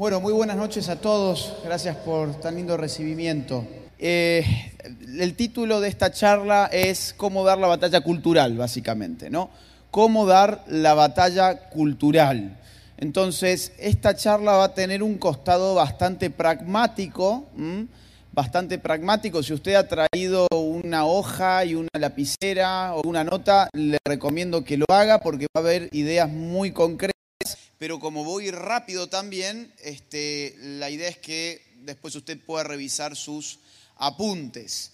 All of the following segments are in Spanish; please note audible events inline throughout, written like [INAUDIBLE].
Bueno, muy buenas noches a todos. Gracias por tan lindo recibimiento. Eh, el título de esta charla es Cómo dar la batalla cultural, básicamente, ¿no? Cómo dar la batalla cultural. Entonces, esta charla va a tener un costado bastante pragmático, bastante pragmático. Si usted ha traído una hoja y una lapicera o una nota, le recomiendo que lo haga porque va a haber ideas muy concretas. Pero como voy rápido también, este, la idea es que después usted pueda revisar sus apuntes.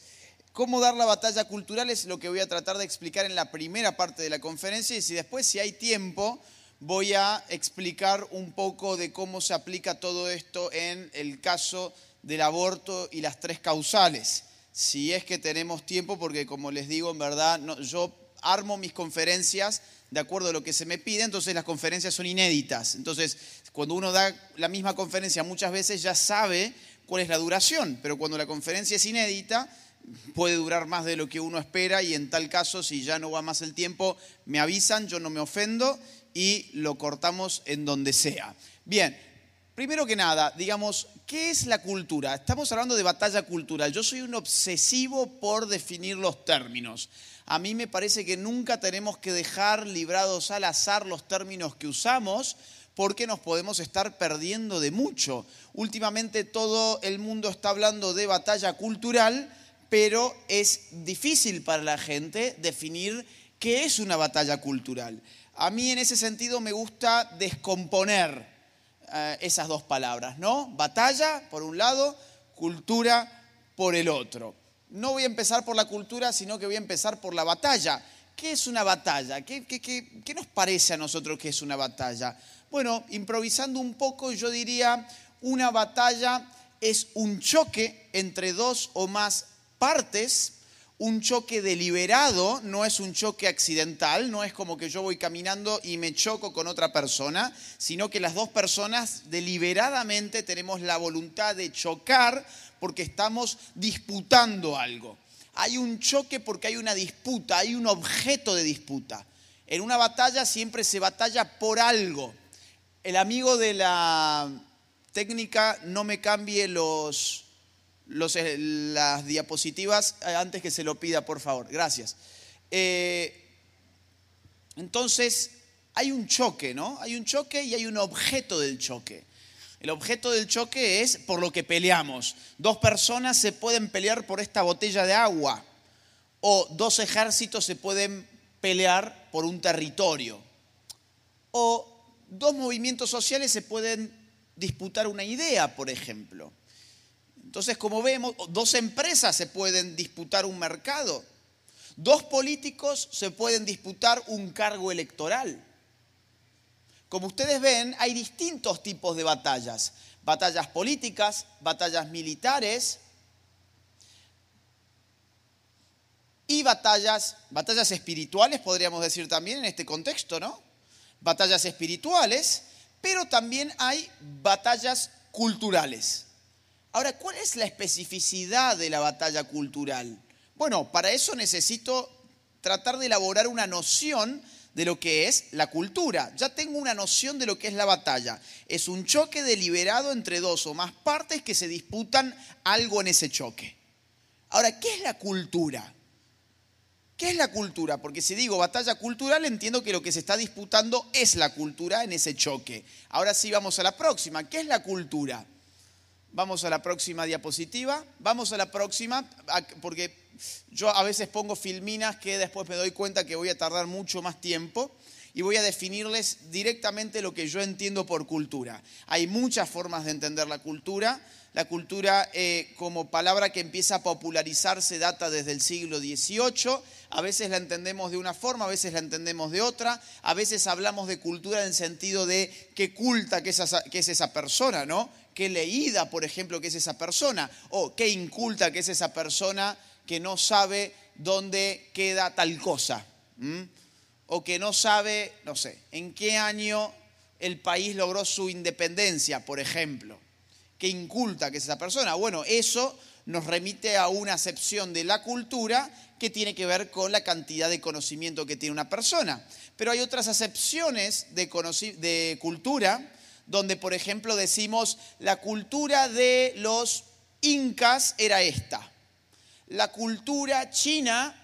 Cómo dar la batalla cultural es lo que voy a tratar de explicar en la primera parte de la conferencia y si después, si hay tiempo, voy a explicar un poco de cómo se aplica todo esto en el caso del aborto y las tres causales. Si es que tenemos tiempo, porque como les digo, en verdad, yo armo mis conferencias de acuerdo a lo que se me pide, entonces las conferencias son inéditas. Entonces, cuando uno da la misma conferencia muchas veces ya sabe cuál es la duración, pero cuando la conferencia es inédita, puede durar más de lo que uno espera y en tal caso, si ya no va más el tiempo, me avisan, yo no me ofendo y lo cortamos en donde sea. Bien, Primero que nada, digamos, ¿qué es la cultura? Estamos hablando de batalla cultural. Yo soy un obsesivo por definir los términos. A mí me parece que nunca tenemos que dejar librados al azar los términos que usamos porque nos podemos estar perdiendo de mucho. Últimamente todo el mundo está hablando de batalla cultural, pero es difícil para la gente definir qué es una batalla cultural. A mí en ese sentido me gusta descomponer eh, esas dos palabras, ¿no? Batalla por un lado, cultura por el otro. No voy a empezar por la cultura, sino que voy a empezar por la batalla. ¿Qué es una batalla? ¿Qué, qué nos parece a nosotros que es una batalla? Bueno, improvisando un poco, yo diría, una batalla es un choque entre dos o más partes un choque deliberado, no es un choque accidental, no es como que yo voy caminando y me choco con otra persona, sino que las dos personas deliberadamente tenemos la voluntad de chocar porque estamos disputando algo. Hay un choque porque hay una disputa, hay un objeto de disputa. En una batalla siempre se batalla por algo. El amigo de la técnica no me cambie los, eh, las diapositivas eh, antes que se lo pida, por favor. Gracias. Eh, entonces, hay un choque, ¿no? Hay un choque y hay un objeto del choque. El objeto del choque es por lo que peleamos. Dos personas se pueden pelear por esta botella de agua o dos ejércitos se pueden pelear por un territorio o dos movimientos sociales se pueden disputar una idea, por ejemplo. Entonces, como vemos, dos empresas se pueden disputar un mercado, dos políticos se pueden disputar un cargo electoral. Como ustedes ven, hay distintos tipos de batallas. Batallas políticas, batallas militares y batallas, batallas espirituales, podríamos decir también en este contexto, ¿no? Batallas espirituales, pero también hay batallas culturales. Ahora, ¿cuál es la especificidad de la batalla cultural? Bueno, para eso necesito tratar de elaborar una noción de lo que es la cultura. Ya tengo una noción de lo que es la batalla. Es un choque deliberado entre dos o más partes que se disputan algo en ese choque. Ahora, ¿qué es la cultura? ¿Qué es la cultura? Porque si digo batalla cultural, entiendo que lo que se está disputando es la cultura en ese choque. Ahora sí vamos a la próxima. ¿Qué es la cultura? Vamos a la próxima diapositiva. Vamos a la próxima, porque yo a veces pongo filminas que después me doy cuenta que voy a tardar mucho más tiempo y voy a definirles directamente lo que yo entiendo por cultura. Hay muchas formas de entender la cultura. La cultura eh, como palabra que empieza a popularizarse data desde el siglo XVIII. A veces la entendemos de una forma, a veces la entendemos de otra. A veces hablamos de cultura en sentido de qué culta que es esa persona, ¿no? Qué leída, por ejemplo, que es esa persona, o qué inculta que es esa persona que no sabe dónde queda tal cosa, o que no sabe, no sé, en qué año el país logró su independencia, por ejemplo. ¿Qué inculta que es esa persona? Bueno, eso nos remite a una acepción de la cultura que tiene que ver con la cantidad de conocimiento que tiene una persona. Pero hay otras acepciones de, de cultura donde por ejemplo decimos la cultura de los incas era esta, la cultura china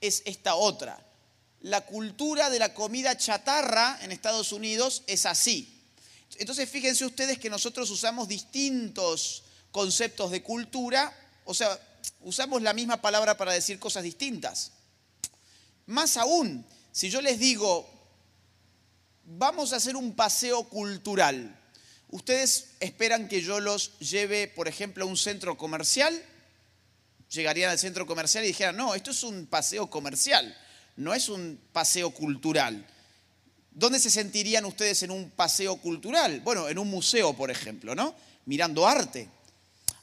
es esta otra, la cultura de la comida chatarra en Estados Unidos es así. Entonces fíjense ustedes que nosotros usamos distintos conceptos de cultura, o sea, usamos la misma palabra para decir cosas distintas. Más aún, si yo les digo, vamos a hacer un paseo cultural, ¿ustedes esperan que yo los lleve, por ejemplo, a un centro comercial? Llegarían al centro comercial y dijeran, no, esto es un paseo comercial, no es un paseo cultural. ¿Dónde se sentirían ustedes en un paseo cultural? Bueno, en un museo, por ejemplo, ¿no? Mirando arte.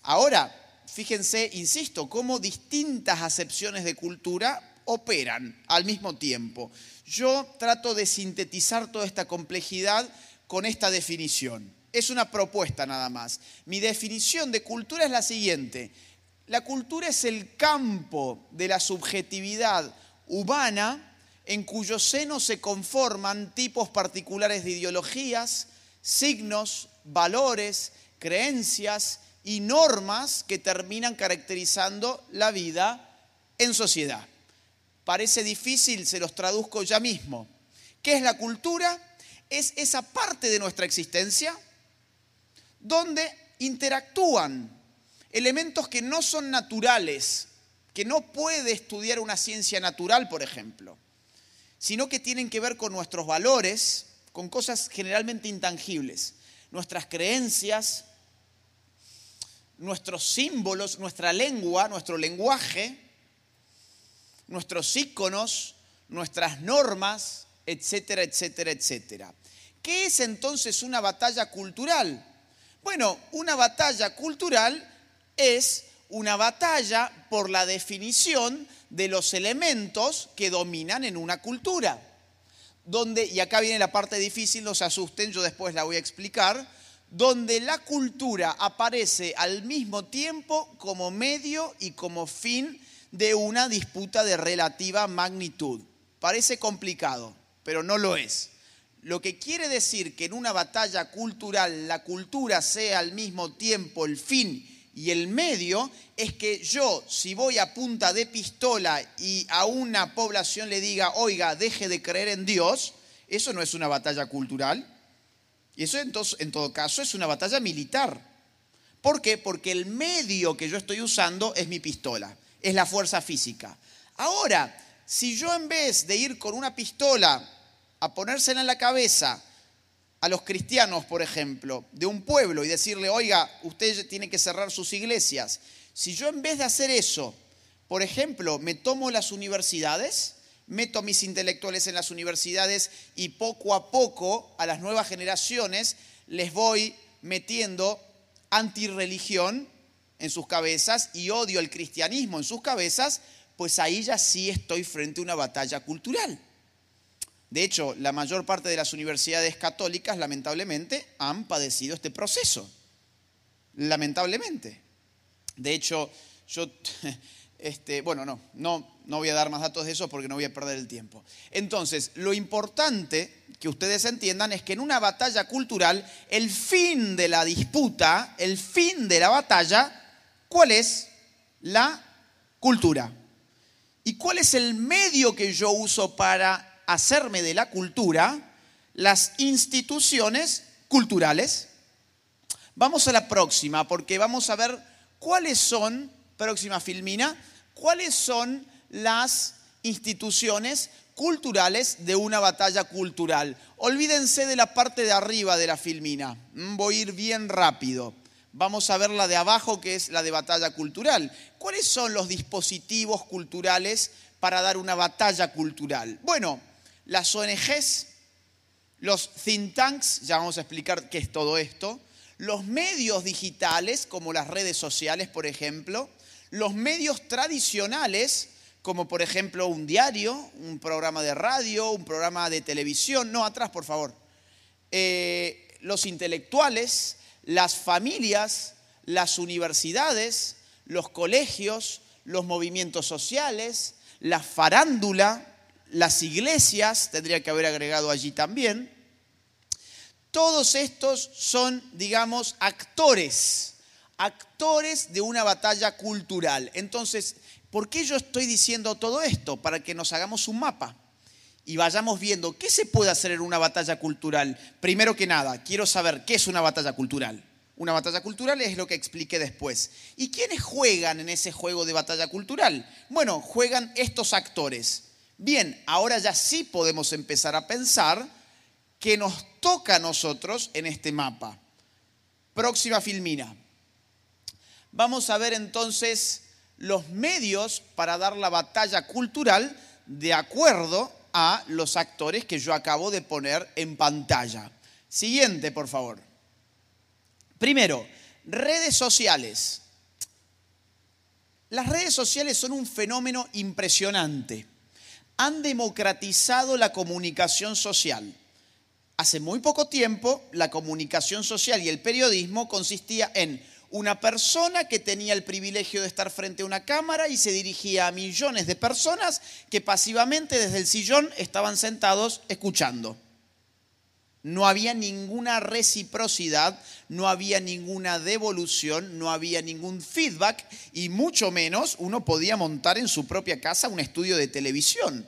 Ahora, fíjense, insisto, cómo distintas acepciones de cultura operan al mismo tiempo. Yo trato de sintetizar toda esta complejidad con esta definición. Es una propuesta nada más. Mi definición de cultura es la siguiente. La cultura es el campo de la subjetividad humana en cuyo seno se conforman tipos particulares de ideologías, signos, valores, creencias y normas que terminan caracterizando la vida en sociedad. Parece difícil, se los traduzco ya mismo. ¿Qué es la cultura? Es esa parte de nuestra existencia donde interactúan elementos que no son naturales, que no puede estudiar una ciencia natural, por ejemplo sino que tienen que ver con nuestros valores, con cosas generalmente intangibles, nuestras creencias, nuestros símbolos, nuestra lengua, nuestro lenguaje, nuestros íconos, nuestras normas, etcétera, etcétera, etcétera. ¿Qué es entonces una batalla cultural? Bueno, una batalla cultural es una batalla por la definición de los elementos que dominan en una cultura. Donde, y acá viene la parte difícil, no se asusten, yo después la voy a explicar, donde la cultura aparece al mismo tiempo como medio y como fin de una disputa de relativa magnitud. Parece complicado, pero no lo es. Lo que quiere decir que en una batalla cultural la cultura sea al mismo tiempo el fin y el medio es que yo, si voy a punta de pistola y a una población le diga, oiga, deje de creer en Dios, eso no es una batalla cultural. Y eso entonces, en todo caso es una batalla militar. ¿Por qué? Porque el medio que yo estoy usando es mi pistola, es la fuerza física. Ahora, si yo en vez de ir con una pistola a ponérsela en la cabeza a los cristianos, por ejemplo, de un pueblo y decirle, oiga, usted tiene que cerrar sus iglesias. Si yo en vez de hacer eso, por ejemplo, me tomo las universidades, meto a mis intelectuales en las universidades y poco a poco a las nuevas generaciones les voy metiendo antirreligión en sus cabezas y odio al cristianismo en sus cabezas, pues ahí ya sí estoy frente a una batalla cultural. De hecho, la mayor parte de las universidades católicas, lamentablemente, han padecido este proceso. Lamentablemente. De hecho, yo, [LAUGHS] este, bueno, no, no, no voy a dar más datos de eso porque no voy a perder el tiempo. Entonces, lo importante que ustedes entiendan es que en una batalla cultural, el fin de la disputa, el fin de la batalla, ¿cuál es? La cultura. ¿Y cuál es el medio que yo uso para hacerme de la cultura las instituciones culturales. Vamos a la próxima, porque vamos a ver cuáles son, próxima filmina, cuáles son las instituciones culturales de una batalla cultural. Olvídense de la parte de arriba de la filmina. Mm, voy a ir bien rápido. Vamos a ver la de abajo, que es la de batalla cultural. ¿Cuáles son los dispositivos culturales para dar una batalla cultural? Bueno, las ONGs, los think tanks, ya vamos a explicar qué es todo esto, los medios digitales, como las redes sociales, por ejemplo, los medios tradicionales, como por ejemplo un diario, un programa de radio, un programa de televisión, no atrás, por favor, eh, los intelectuales, las familias, las universidades, los colegios, los movimientos sociales, la farándula, las iglesias, tendría que haber agregado allí también, Todos estos son, digamos, actores, actores de una batalla cultural. Entonces, ¿por qué yo estoy diciendo todo esto? Para que nos hagamos un mapa y vayamos viendo qué se puede hacer en una batalla cultural. Primero que nada, quiero saber qué es una batalla cultural. Una batalla cultural es lo que expliqué después. ¿Y quiénes juegan en ese juego de batalla cultural? Bueno, juegan estos actores. Bien, ahora ya sí podemos empezar a pensar que nos toca a nosotros en este mapa. Próxima filmina. Vamos a ver entonces los medios para dar la batalla cultural de acuerdo a los actores que yo acabo de poner en pantalla. Siguiente, por favor. Primero, redes sociales. Las redes sociales son un fenómeno impresionante. Han democratizado la comunicación social. Hace muy poco tiempo, la comunicación social y el periodismo consistía en una persona que tenía el privilegio de estar frente a una cámara y se dirigía a millones de personas que pasivamente desde el sillón estaban sentados escuchando. No había ninguna reciprocidad, no había ninguna devolución, no había ningún feedback y mucho menos uno podía montar en su propia casa un estudio de televisión.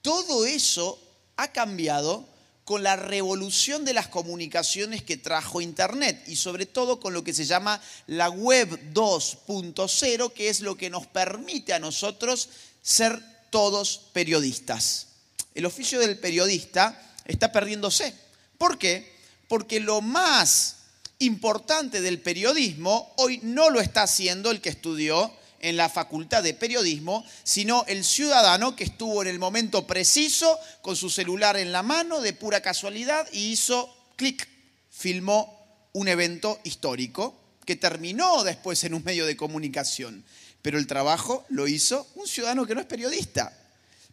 Todo eso ha cambiado con la revolución de las comunicaciones que trajo Internet y sobre todo con lo que se llama la web 2.0, que es lo que nos permite a nosotros ser todos periodistas. El oficio del periodista está perdiéndose. ¿Por qué? Porque lo más importante del periodismo hoy no lo está haciendo el que estudió en la facultad de periodismo, sino el ciudadano que estuvo en el momento preciso con su celular en la mano de pura casualidad y hizo clic, filmó un evento histórico que terminó después en un medio de comunicación. Pero el trabajo lo hizo un ciudadano que no es periodista.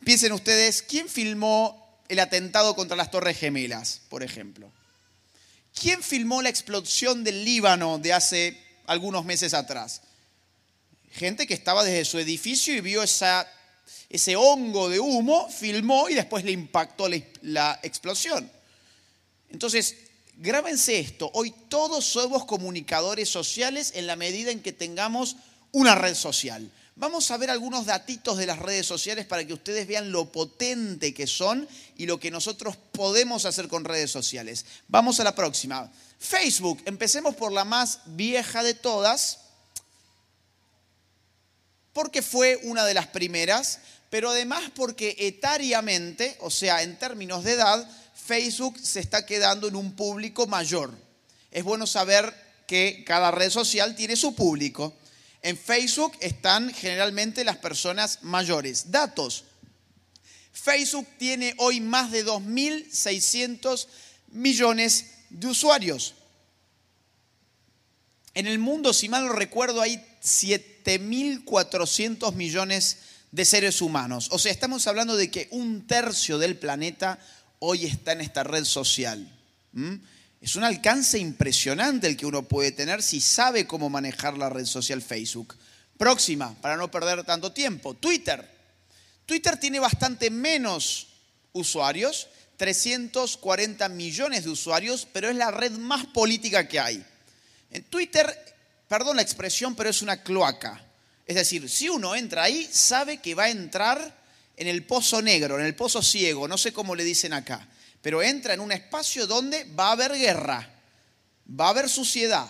Piensen ustedes, ¿quién filmó el atentado contra las Torres Gemelas, por ejemplo. ¿Quién filmó la explosión del Líbano de hace algunos meses atrás? Gente que estaba desde su edificio y vio ese hongo de humo, filmó y después le impactó la, la explosión. Entonces, grábense esto, hoy todos somos comunicadores sociales en la medida en que tengamos una red social. Vamos a ver algunos datitos de las redes sociales para que ustedes vean lo potente que son y lo que nosotros podemos hacer con redes sociales. Vamos a la próxima. Facebook, empecemos por la más vieja de todas, porque fue una de las primeras, pero además porque etariamente, o sea, en términos de edad, Facebook se está quedando en un público mayor. Es bueno saber que cada red social tiene su público. En Facebook están generalmente las personas mayores. Datos. Facebook tiene hoy más de 2.600 millones de usuarios. En el mundo, si mal no recuerdo, hay 7.400 millones de seres humanos. O sea, estamos hablando de que un tercio del planeta hoy está en esta red social. Es un alcance impresionante el que uno puede tener si sabe cómo manejar la red social Facebook. Próxima, para no perder tanto tiempo, Twitter. Twitter tiene bastante menos usuarios, 340 millones de usuarios, pero es la red más política que hay. En Twitter, perdón la expresión, pero es una cloaca. Es decir, si uno entra ahí, sabe que va a entrar en el pozo negro, en el pozo ciego, no sé cómo le dicen acá pero entra en un espacio donde va a haber guerra, va a haber suciedad.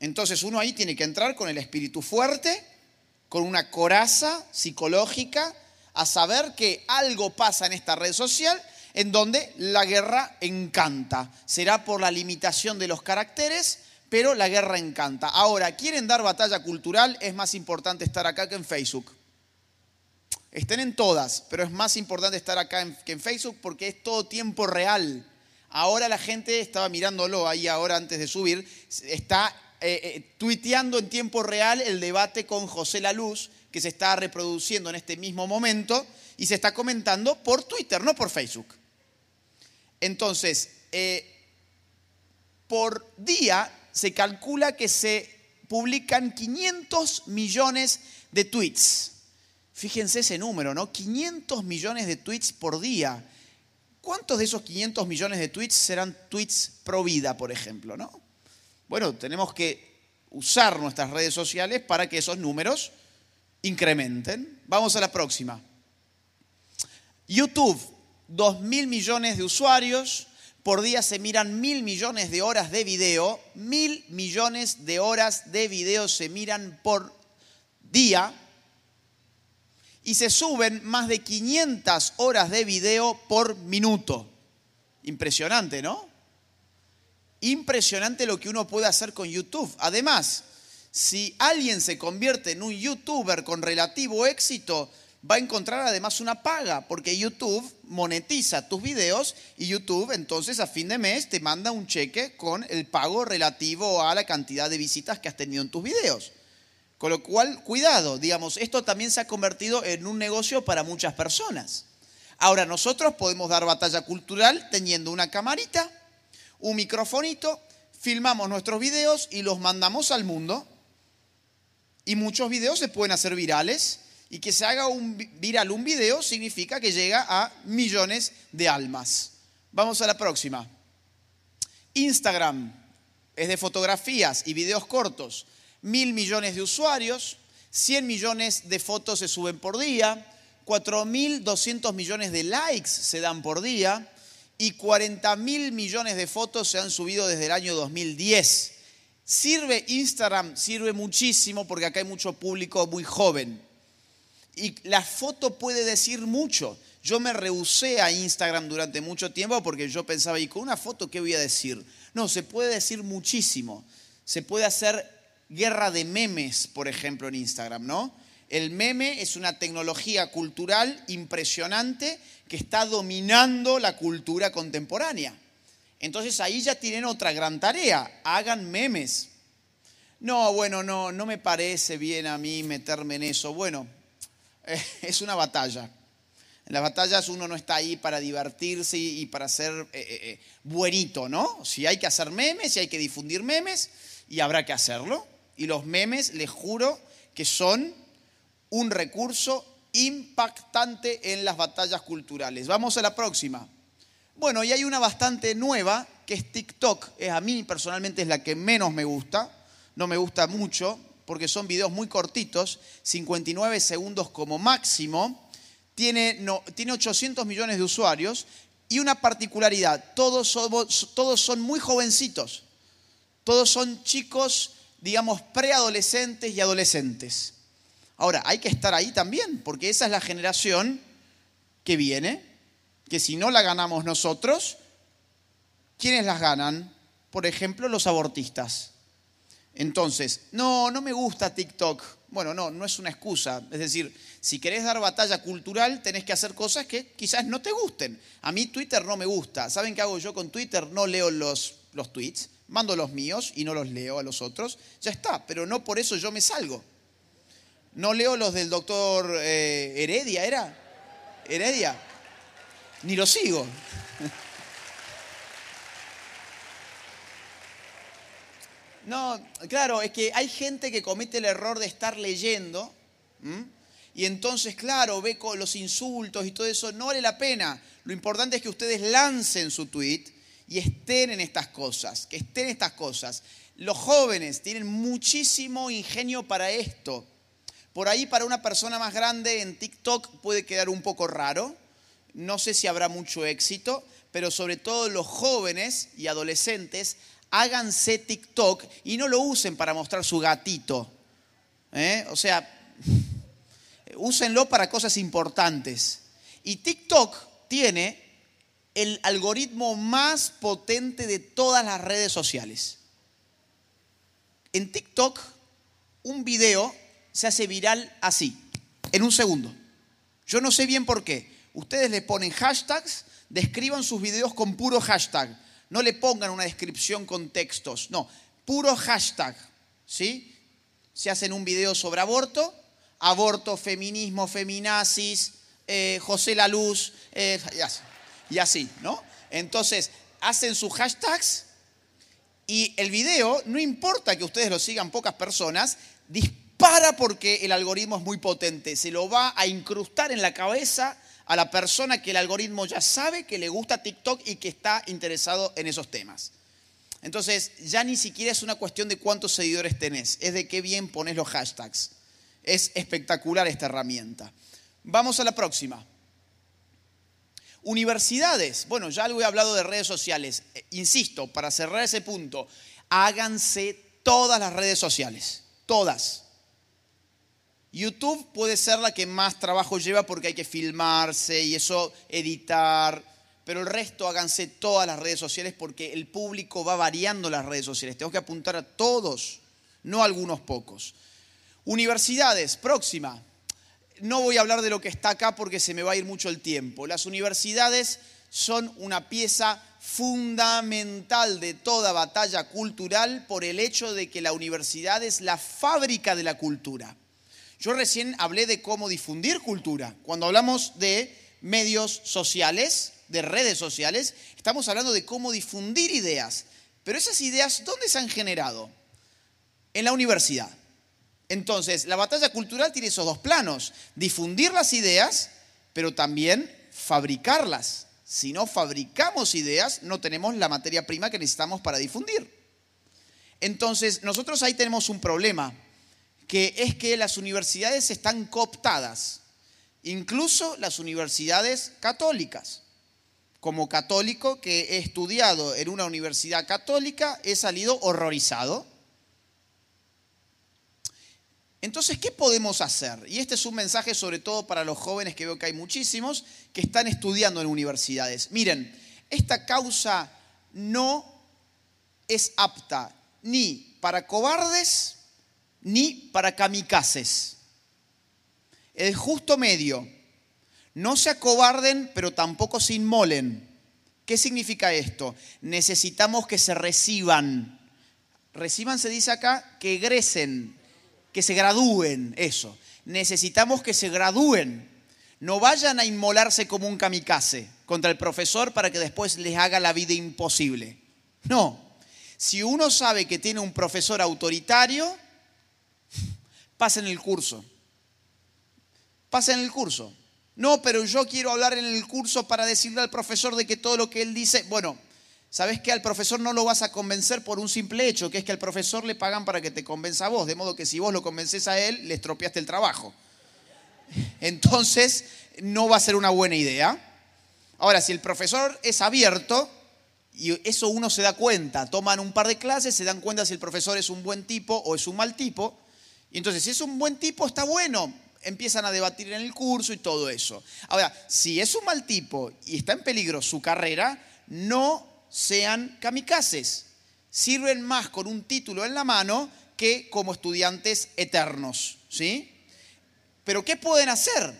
Entonces uno ahí tiene que entrar con el espíritu fuerte, con una coraza psicológica, a saber que algo pasa en esta red social en donde la guerra encanta. Será por la limitación de los caracteres, pero la guerra encanta. Ahora, ¿quieren dar batalla cultural? Es más importante estar acá que en Facebook. Estén en todas, pero es más importante estar acá que en Facebook porque es todo tiempo real. Ahora la gente estaba mirándolo ahí ahora antes de subir, está eh, eh, tuiteando en tiempo real el debate con José Laluz, que se está reproduciendo en este mismo momento y se está comentando por Twitter, no por Facebook. Entonces, eh, por día se calcula que se publican 500 millones de tweets. Fíjense ese número, ¿no? 500 millones de tweets por día. ¿cuántos de esos 500 millones de tweets serán tweets pro vida, por ejemplo? ¿no? Bueno, tenemos que usar nuestras redes sociales para que esos números incrementen. Vamos a la próxima. YouTube, 2 mil millones de usuarios, por día se miran mil millones de horas de video, mil millones de horas de video se miran por día y se suben más de 500 horas de video por minuto. Impresionante, ¿no? Impresionante lo que uno puede hacer con YouTube. Además, si alguien se convierte en un youtuber con relativo éxito, va a encontrar además una paga, porque YouTube monetiza tus videos y YouTube entonces a fin de mes te manda un cheque con el pago relativo a la cantidad de visitas que has tenido en tus videos. Con lo cual, cuidado, digamos, esto también se ha convertido en un negocio para muchas personas. Ahora, nosotros podemos dar batalla cultural teniendo una camarita, un microfonito, filmamos nuestros videos y los mandamos al mundo. Y muchos videos se pueden hacer virales y que se haga un viral un video significa que llega a millones de almas. Vamos a la próxima. Instagram es de fotografías y videos cortos. Mil millones de usuarios, 100 millones de fotos se suben por día, 4.200 millones de likes se dan por día y 40 mil millones de fotos se han subido desde el año 2010. Sirve Instagram, sirve muchísimo porque acá hay mucho público muy joven y la foto puede decir mucho. Yo me rehusé a Instagram durante mucho tiempo porque yo pensaba, ¿y con una foto qué voy a decir? No, se puede decir muchísimo. Se puede hacer guerra de memes, por ejemplo, en Instagram, ¿no? El meme es una tecnología cultural impresionante que está dominando la cultura contemporánea. Entonces ahí ya tienen otra gran tarea, hagan memes. No, bueno, no, no me parece bien a mí meterme en eso. Bueno, [LAUGHS] es una batalla. En las batallas uno no está ahí para divertirse y para ser eh, eh, eh, buenito, ¿no? Si hay que hacer memes, si hay que difundir memes, y habrá que hacerlo. Y los memes, les juro, que son un recurso impactante en las batallas culturales. Vamos a la próxima. Bueno, y hay una bastante nueva, que es TikTok. Es, a mí personalmente es la que menos me gusta. No me gusta mucho, porque son videos muy cortitos, 59 segundos como máximo. Tiene, no, tiene 800 millones de usuarios y una particularidad, todos, todos son muy jovencitos, todos son chicos, digamos, preadolescentes y adolescentes. Ahora, hay que estar ahí también, porque esa es la generación que viene, que si no la ganamos nosotros, ¿quiénes las ganan? Por ejemplo, los abortistas. Entonces, no, no me gusta TikTok. Bueno, no, no es una excusa. Es decir, si querés dar batalla cultural, tenés que hacer cosas que quizás no te gusten. A mí Twitter no me gusta. ¿Saben qué hago yo con Twitter? No leo los, los tweets, mando los míos y no los leo a los otros. Ya está, pero no por eso yo me salgo. No leo los del doctor eh, Heredia, ¿era? Heredia. Ni lo sigo. [LAUGHS] No, claro, es que hay gente que comete el error de estar leyendo y entonces, claro, ve los insultos y todo eso. No vale la pena. Lo importante es que ustedes lancen su tweet y estén en estas cosas, que estén en estas cosas. Los jóvenes tienen muchísimo ingenio para esto. Por ahí para una persona más grande en TikTok puede quedar un poco raro. No sé si habrá mucho éxito, pero sobre todo los jóvenes y adolescentes háganse TikTok y no lo usen para mostrar su gatito. ¿eh? O sea, [LAUGHS] úsenlo para cosas importantes. Y TikTok tiene el algoritmo más potente de todas las redes sociales. En TikTok, un video se hace viral así, en un segundo. Yo no sé bien por qué. Ustedes le ponen hashtags, describan sus videos con puro hashtag no le pongan una descripción con textos, no, puro hashtag, ¿sí? Se hacen un video sobre aborto, aborto, feminismo, feminazis, eh, José La Luz, eh, y así, ¿no? Entonces, hacen sus hashtags y el video, no importa que ustedes lo sigan pocas personas, dispara porque el algoritmo es muy potente, se lo va a incrustar en la cabeza a la persona que el algoritmo ya sabe que le gusta TikTok y que está interesado en esos temas. Entonces, ya ni siquiera es una cuestión de cuántos seguidores tenés, es de qué bien pones los hashtags. Es espectacular esta herramienta. Vamos a la próxima. Universidades. Bueno, ya algo he hablado de redes sociales. Eh, insisto, para cerrar ese punto, háganse todas las redes sociales. Todas. YouTube puede ser la que más trabajo lleva porque hay que filmarse y eso, editar. Pero el resto háganse todas las redes sociales porque el público va variando las redes sociales. Tengo que apuntar a todos, no a algunos pocos. Universidades, próxima. No voy a hablar de lo que está acá porque se me va a ir mucho el tiempo. Las universidades son una pieza fundamental de toda batalla cultural por el hecho de que la universidad es la fábrica de la cultura. Yo recién hablé de cómo difundir cultura. Cuando hablamos de medios sociales, de redes sociales, estamos hablando de cómo difundir ideas. Pero esas ideas, ¿dónde se han generado? En la universidad. Entonces, la batalla cultural tiene esos dos planos, difundir las ideas, pero también fabricarlas. Si no fabricamos ideas, no tenemos la materia prima que necesitamos para difundir. Entonces, nosotros ahí tenemos un problema, que es que las universidades están cooptadas, incluso las universidades católicas. Como católico que he estudiado en una universidad católica, he salido horrorizado entonces, ¿qué podemos hacer? Y este es un mensaje sobre todo para los jóvenes, que veo que hay muchísimos, que están estudiando en universidades. Miren, esta causa no es apta ni para cobardes ni para kamikazes. El justo medio. No se acobarden, pero tampoco se inmolen. ¿Qué significa esto? Necesitamos que se reciban. Reciban se dice acá que egresen, que se gradúen, eso. Necesitamos que se gradúen. No vayan a inmolarse como un kamikaze contra el profesor para que después les haga la vida imposible. No. Si uno sabe que tiene un profesor autoritario, pasen el curso. Pasen el curso. No, pero yo quiero hablar en el curso para decirle al profesor de que todo lo que él dice, bueno, ¿Sabes que al profesor no lo vas a convencer por un simple hecho, que es que al profesor le pagan para que te convenza a vos, de modo que si vos lo convences a él, le estropeaste el trabajo. Entonces, no va a ser una buena idea. Ahora, si el profesor es abierto, y eso uno se da cuenta, toman un par de clases, se dan cuenta si el profesor es un buen tipo o es un mal tipo, y entonces si es un buen tipo, está bueno, empiezan a debatir en el curso y todo eso. Ahora, si es un mal tipo y está en peligro su carrera, no sean kamikazes. Sirven más con un título en la mano que como estudiantes eternos. ¿sí? Pero ¿qué pueden hacer?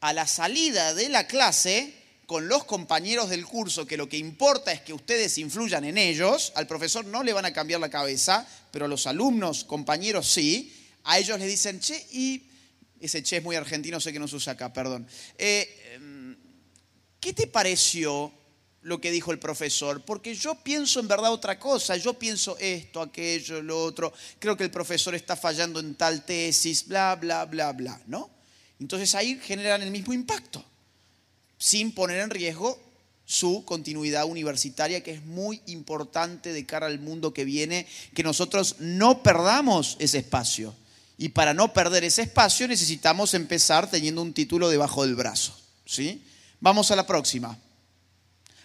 A la salida de la clase, con los compañeros del curso, que lo que importa es que ustedes influyan en ellos, al profesor no le van a cambiar la cabeza, pero los alumnos, compañeros sí, a ellos les dicen, che, y ese che es muy argentino, sé que no se usa acá, perdón. Eh, em, ¿Qué te pareció lo que dijo el profesor, porque yo pienso en verdad otra cosa, yo pienso esto, aquello, lo otro, creo que el profesor está fallando en tal tesis, bla, bla, bla, bla, ¿no? Entonces ahí generan el mismo impacto, sin poner en riesgo su continuidad universitaria, que es muy importante de cara al mundo que viene, que nosotros no perdamos ese espacio. Y para no perder ese espacio necesitamos empezar teniendo un título debajo del brazo. ¿sí? Vamos a la próxima.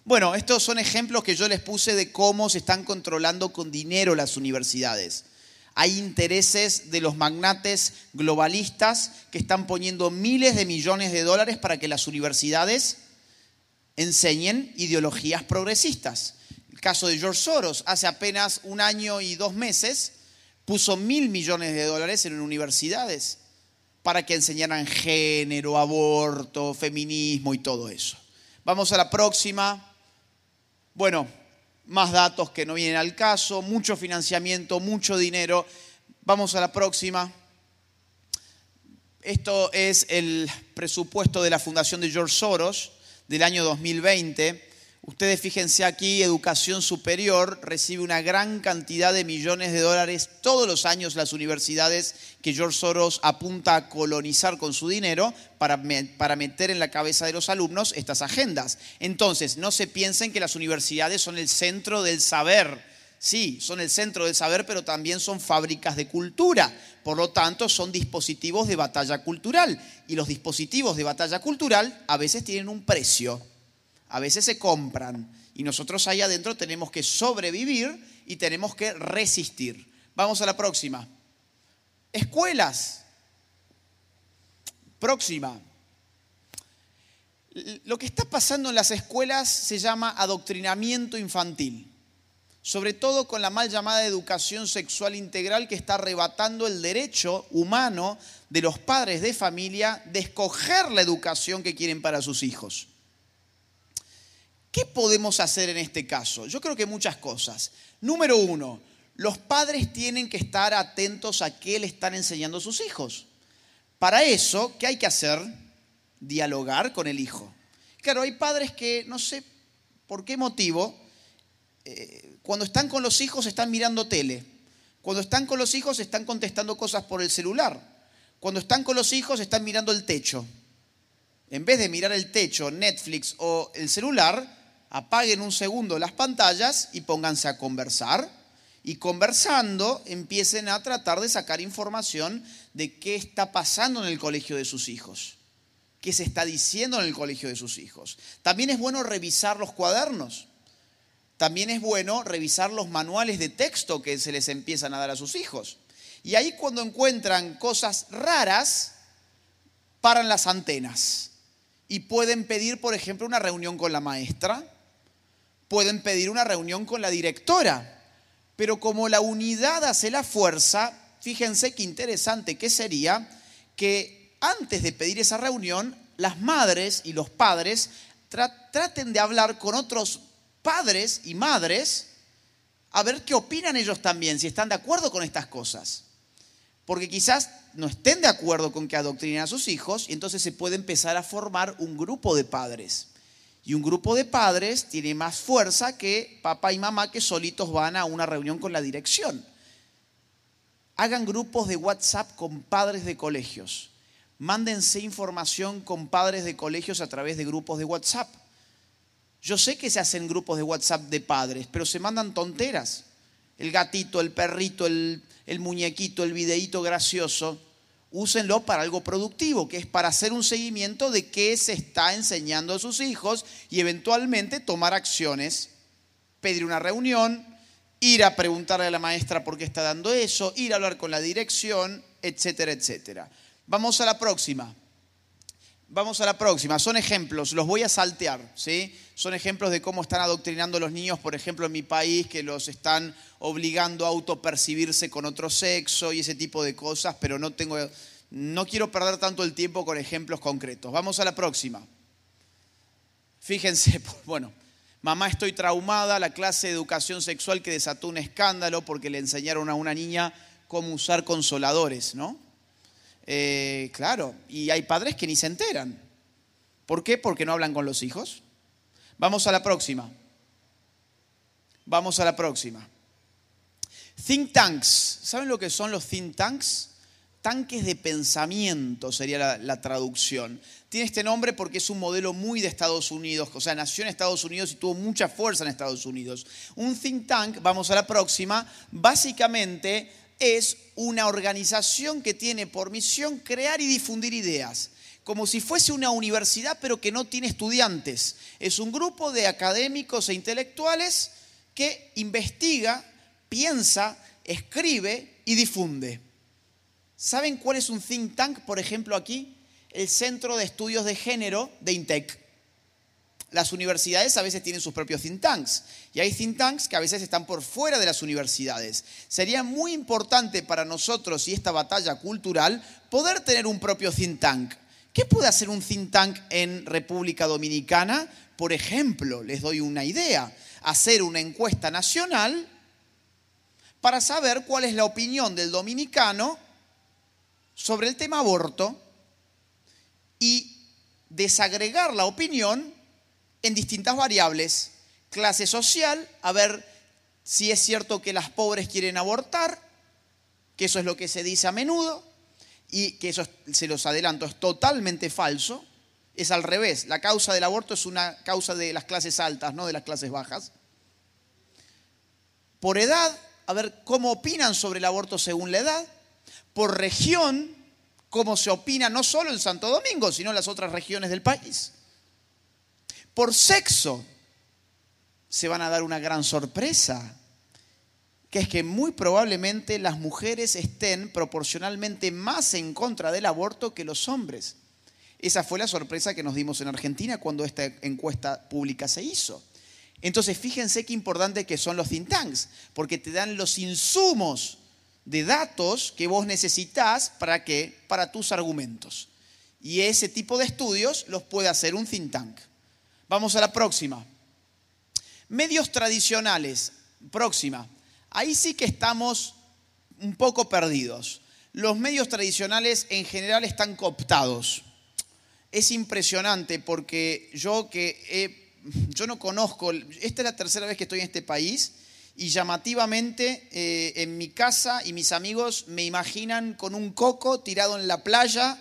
Bueno, estos son ejemplos que yo les puse de cómo se están controlando con dinero las universidades. Hay intereses de los magnates globalistas que están poniendo miles de millones de dólares para que las universidades enseñen ideologías progresistas. El caso de George Soros, hace apenas un año y dos meses, puso mil millones de dólares en universidades para que enseñaran género, aborto, feminismo y todo eso. Vamos a la próxima. Bueno, más datos que no vienen al caso, mucho financiamiento, mucho dinero. Vamos a la próxima. Esto es el presupuesto de la Fundación de George Soros del año 2020. Ustedes fíjense aquí, educación superior recibe una gran cantidad de millones de dólares todos los años las universidades que George Soros apunta a colonizar con su dinero para, para, meter en la cabeza de los alumnos estas agendas. Entonces, no se piensen que las universidades son el centro del saber. Sí, son el centro del saber, pero también son fábricas de cultura. Por lo tanto, son dispositivos de batalla cultural. Y los dispositivos de batalla cultural a veces tienen un precio a veces se compran y nosotros ahí adentro tenemos que sobrevivir y tenemos que resistir. Vamos a la próxima. Escuelas. Próxima. Lo que está pasando en las escuelas se llama adoctrinamiento infantil, sobre todo con la mal llamada educación sexual integral que está arrebatando el derecho humano de los padres de familia de escoger la educación que quieren para sus hijos. ¿Qué podemos hacer en este caso? Yo creo que muchas cosas. Número uno, los padres tienen que estar atentos a qué le están enseñando a sus hijos. Para eso, ¿qué hay que hacer? Dialogar con el hijo. Claro, hay padres que no sé por qué motivo, eh, cuando están con los hijos están mirando tele. Cuando están con los hijos están contestando cosas por el celular. Cuando están con los hijos están mirando el techo. En vez de mirar el techo, Netflix o el celular, apaguen un segundo las pantallas y pónganse a conversar. Y conversando empiecen a tratar de sacar información de qué está pasando en el colegio de sus hijos, qué se está diciendo en el colegio de sus hijos. También es bueno revisar los cuadernos. También es bueno revisar los manuales de texto que se les empiezan a dar a sus hijos. Y ahí cuando encuentran cosas raras, paran las antenas y pueden pedir, por ejemplo, una reunión con la maestra pueden pedir una reunión con la directora. Pero como la unidad hace la fuerza, fíjense qué interesante que sería que antes de pedir esa reunión, las madres y los padres traten de hablar con otros padres y madres a ver qué opinan ellos también, si están de acuerdo con estas cosas. Porque quizás no estén de acuerdo con que adoctrinen a sus hijos y entonces se puede empezar a formar un grupo de padres. Y un grupo de padres tiene más fuerza que papá y mamá que solitos van a una reunión con la dirección. Hagan grupos de WhatsApp con padres de colegios. Mándense información con padres de colegios a través de grupos de WhatsApp. Yo sé que se hacen grupos de WhatsApp de padres, pero se mandan tonteras. El gatito, el perrito, el, muñequito, el videíto gracioso úsenlo para algo productivo, que es para hacer un seguimiento de qué se está enseñando a sus hijos y eventualmente tomar acciones, pedir una reunión, ir a preguntarle a la maestra por qué está dando eso, ir a hablar con la dirección, etcétera, etcétera. Vamos a la próxima. Vamos a la próxima. Son ejemplos, los voy a saltear, ¿sí? Son ejemplos de cómo están adoctrinando a los niños, por ejemplo, en mi país, que los están obligando a autopercibirse con otro sexo y ese tipo de cosas, pero no tengo no quiero perder tanto el tiempo con ejemplos concretos. Vamos a la próxima. Fíjense, [LAUGHS] bueno, mamá estoy traumada, la clase de educación sexual que desató un escándalo porque le enseñaron a una niña cómo usar consoladores, ¿no? Eh, claro, y hay padres que ni se enteran. ¿Por qué? Porque no hablan con los hijos. Vamos a la próxima. Vamos a la próxima. Think tanks. ¿Saben lo que son los think tanks? Tanques de pensamiento sería la, la, traducción. Tiene este nombre porque es un modelo muy de Estados Unidos, o sea, nació en Estados Unidos y tuvo mucha fuerza en Estados Unidos. Un think tank, vamos a la próxima, básicamente es una organización que tiene por misión crear y difundir ideas, como si fuese una universidad pero que no tiene estudiantes. Es un grupo de académicos e intelectuales que investiga, piensa, escribe y difunde. ¿Saben cuál es un think tank, por ejemplo, aquí? El Centro de Estudios de Género de INTEC. Las universidades a veces tienen sus propios think tanks y hay think tanks que a veces están por fuera de las universidades. Sería muy importante para nosotros y esta batalla cultural poder tener un propio think tank. ¿Qué puede hacer un think tank en República Dominicana? Por ejemplo, les doy una idea, hacer una encuesta nacional para saber cuál es la opinión del dominicano sobre el tema aborto y desagregar la opinión en distintas variables clase social, a ver si es cierto que las pobres quieren abortar, que eso es lo que se dice a menudo, y que eso, se los adelanto, es totalmente falso. Es al revés, la causa del aborto es una causa de las clases altas, no de las clases bajas. Por edad, a ver cómo opinan sobre el aborto según la edad. Por región, cómo se opina no solo en Santo Domingo, sino en las otras regiones del país. Por sexo, se van a dar una gran sorpresa, que es que muy probablemente las mujeres estén proporcionalmente más en contra del aborto que los hombres. Esa fue la sorpresa que nos dimos en Argentina cuando esta encuesta pública se hizo. Entonces, fíjense qué importante que son los think tanks, porque te dan los insumos de datos que vos necesitas para qué? Para tus argumentos. Y ese tipo de estudios los puede hacer un think tank. Vamos a la próxima. Medios tradicionales. Próxima. Ahí sí que estamos un poco perdidos. Los medios tradicionales en general están cooptados. Es impresionante porque yo que yo no conozco, esta es la tercera vez que estoy en este país y llamativamente eh, en mi casa y mis amigos me imaginan con un coco tirado en la playa,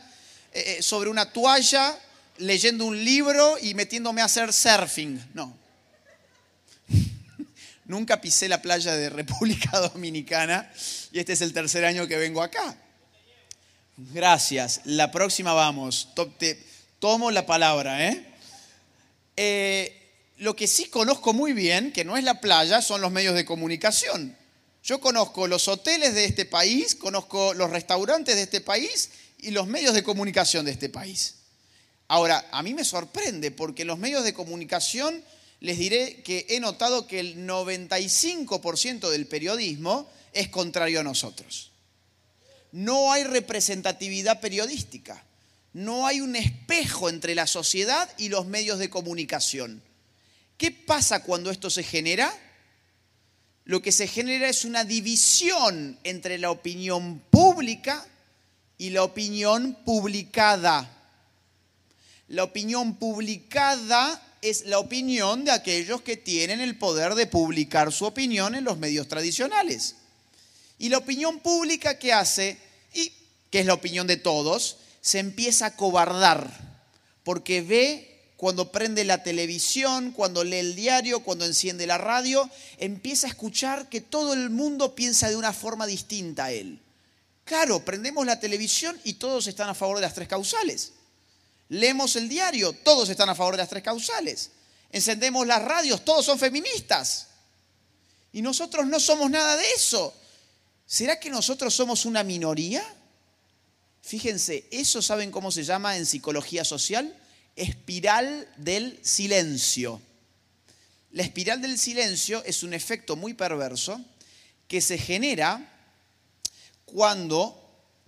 eh, eh, sobre una toalla, leyendo un libro y metiéndome a hacer surfing. No. [LAUGHS] Nunca pisé la playa de República [LAUGHS] Dominicana y este es el tercer año que vengo acá. Gracias. La próxima vamos. tomo la palabra, ¿eh? lo que sí conozco muy bien, que no es la playa, son los medios de comunicación. Yo conozco los hoteles de este país, conozco los restaurantes de este país y los medios de comunicación de este país. Ahora, a mí me sorprende porque los medios de comunicación, les diré que he notado que el 95% del periodismo es contrario a nosotros. No hay representatividad periodística, no hay un espejo entre la sociedad y los medios de comunicación. ¿Qué pasa cuando esto se genera? Lo que se genera es una división entre la opinión pública y la opinión publicada. La opinión publicada es la opinión de aquellos que tienen el poder de publicar su opinión en los medios tradicionales. Y la opinión pública que hace, y que es la opinión de todos, se empieza a cobardar porque ve cuando prende la televisión, cuando lee el diario, cuando enciende la radio, empieza a escuchar que todo el mundo piensa de una forma distinta a él. Claro, prendemos la televisión y todos están a favor de las tres causales. Leemos el diario, todos están a favor de las tres causales. Encendemos las radios, todos son feministas. Y nosotros no somos nada de eso. ¿Será que nosotros somos una minoría? Fíjense, ¿eso saben cómo se llama en psicología social? espiral del silencio. La espiral del silencio es un efecto muy perverso que se genera cuando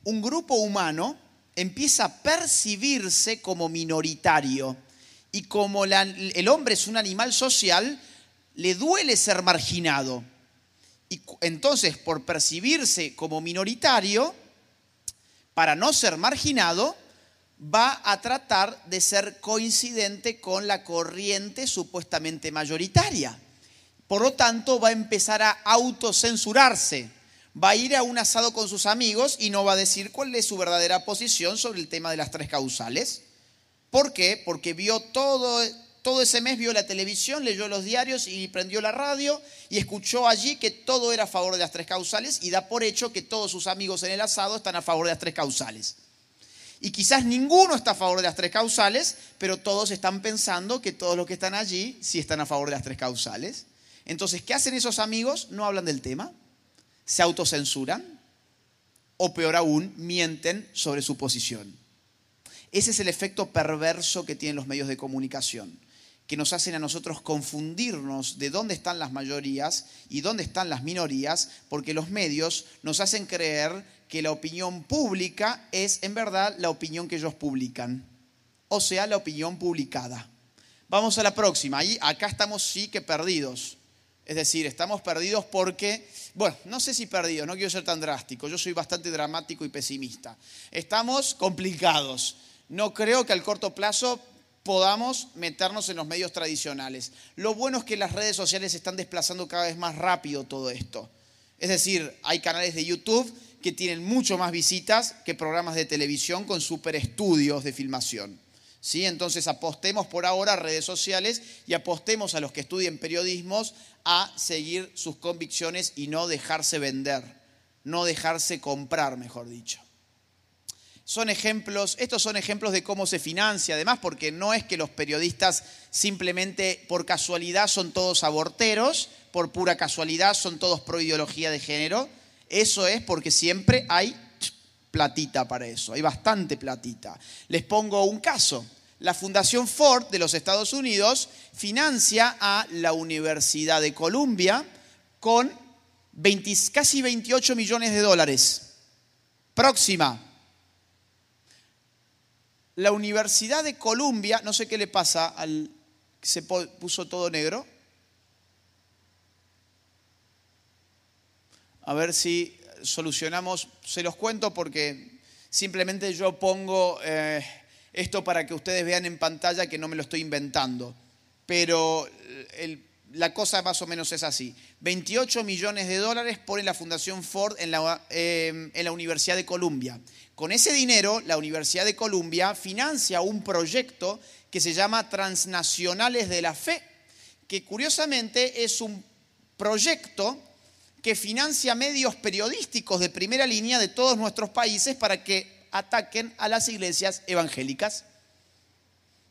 un grupo humano empieza a percibirse como minoritario y como el hombre es un animal social, le duele ser marginado. Y entonces, por percibirse como minoritario, para no ser marginado, va a tratar de ser coincidente con la corriente supuestamente mayoritaria. Por lo tanto, va a empezar a autocensurarse. Va a ir a un asado con sus amigos y no va a decir cuál es su verdadera posición sobre el tema de las tres causales. ¿Por qué? Porque vio todo, todo ese mes, vio la televisión, leyó los diarios y prendió la radio y escuchó allí que todo era a favor de las tres causales y da por hecho que todos sus amigos en el asado están a favor de las tres causales. Y quizás ninguno está a favor de las tres causales, pero todos están pensando que todos los que están allí sí están a favor de las tres causales. Entonces, ¿qué hacen esos amigos? No hablan del tema, se autocensuran o peor aún, mienten sobre su posición. Ese es el efecto perverso que tienen los medios de comunicación, que nos hacen a nosotros confundirnos de dónde están las mayorías y dónde están las minorías, porque los medios nos hacen creer que la opinión pública es en verdad la opinión que ellos publican, o sea, la opinión publicada. Vamos a la próxima. Ahí, acá estamos sí que perdidos. Es decir, estamos perdidos porque, bueno, no sé si perdidos, no quiero ser tan drástico, yo soy bastante dramático y pesimista. Estamos complicados. No creo que al corto plazo podamos meternos en los medios tradicionales. Lo bueno es que las redes sociales están desplazando cada vez más rápido todo esto. Es decir, hay canales de YouTube que tienen mucho más visitas que programas de televisión con super estudios de filmación. ¿Sí? Entonces apostemos por ahora a redes sociales y apostemos a los que estudien periodismos a seguir sus convicciones y no dejarse vender, no dejarse comprar, mejor dicho. Son ejemplos, estos son ejemplos de cómo se financia, además, porque no es que los periodistas simplemente por casualidad son todos aborteros, por pura casualidad son todos pro ideología de género. Eso es porque siempre hay platita para eso, hay bastante platita. Les pongo un caso. La Fundación Ford de los Estados Unidos financia a la Universidad de Columbia con casi 28 millones de dólares. Próxima. La Universidad de Columbia, no sé qué le pasa al que se puso todo negro. A ver si solucionamos, se los cuento porque simplemente yo pongo eh, esto para que ustedes vean en pantalla que no me lo estoy inventando. Pero la cosa más o menos es así. 28 millones de dólares pone la Fundación Ford en la, eh, en la Universidad de Columbia. Con ese dinero, la Universidad de Columbia financia un proyecto que se llama Transnacionales de la Fe, que curiosamente es un proyecto que financia medios periodísticos de primera línea de todos nuestros países para que ataquen a las iglesias evangélicas.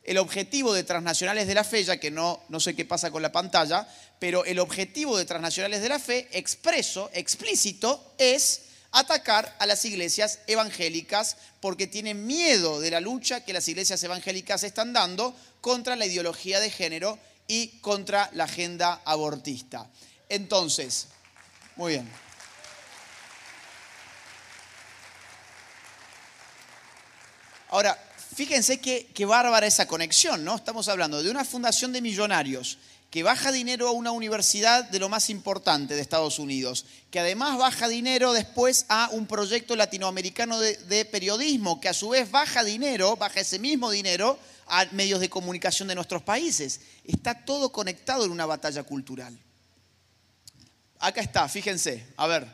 El objetivo de Transnacionales de la Fe, ya que no, no sé qué pasa con la pantalla, pero el objetivo de Transnacionales de la Fe, expreso, explícito, es atacar a las iglesias evangélicas porque tienen miedo de la lucha que las iglesias evangélicas están dando contra la ideología de género y contra la agenda abortista. Entonces, muy bien. Ahora, fíjense qué, bárbara esa conexión, ¿no? Estamos hablando de una fundación de millonarios que baja dinero a una universidad de lo más importante de Estados Unidos, que además baja dinero después a un proyecto latinoamericano de, de, periodismo, que a su vez baja dinero, baja ese mismo dinero a medios de comunicación de nuestros países. Está todo conectado en una batalla cultural. Acá está, fíjense, a ver.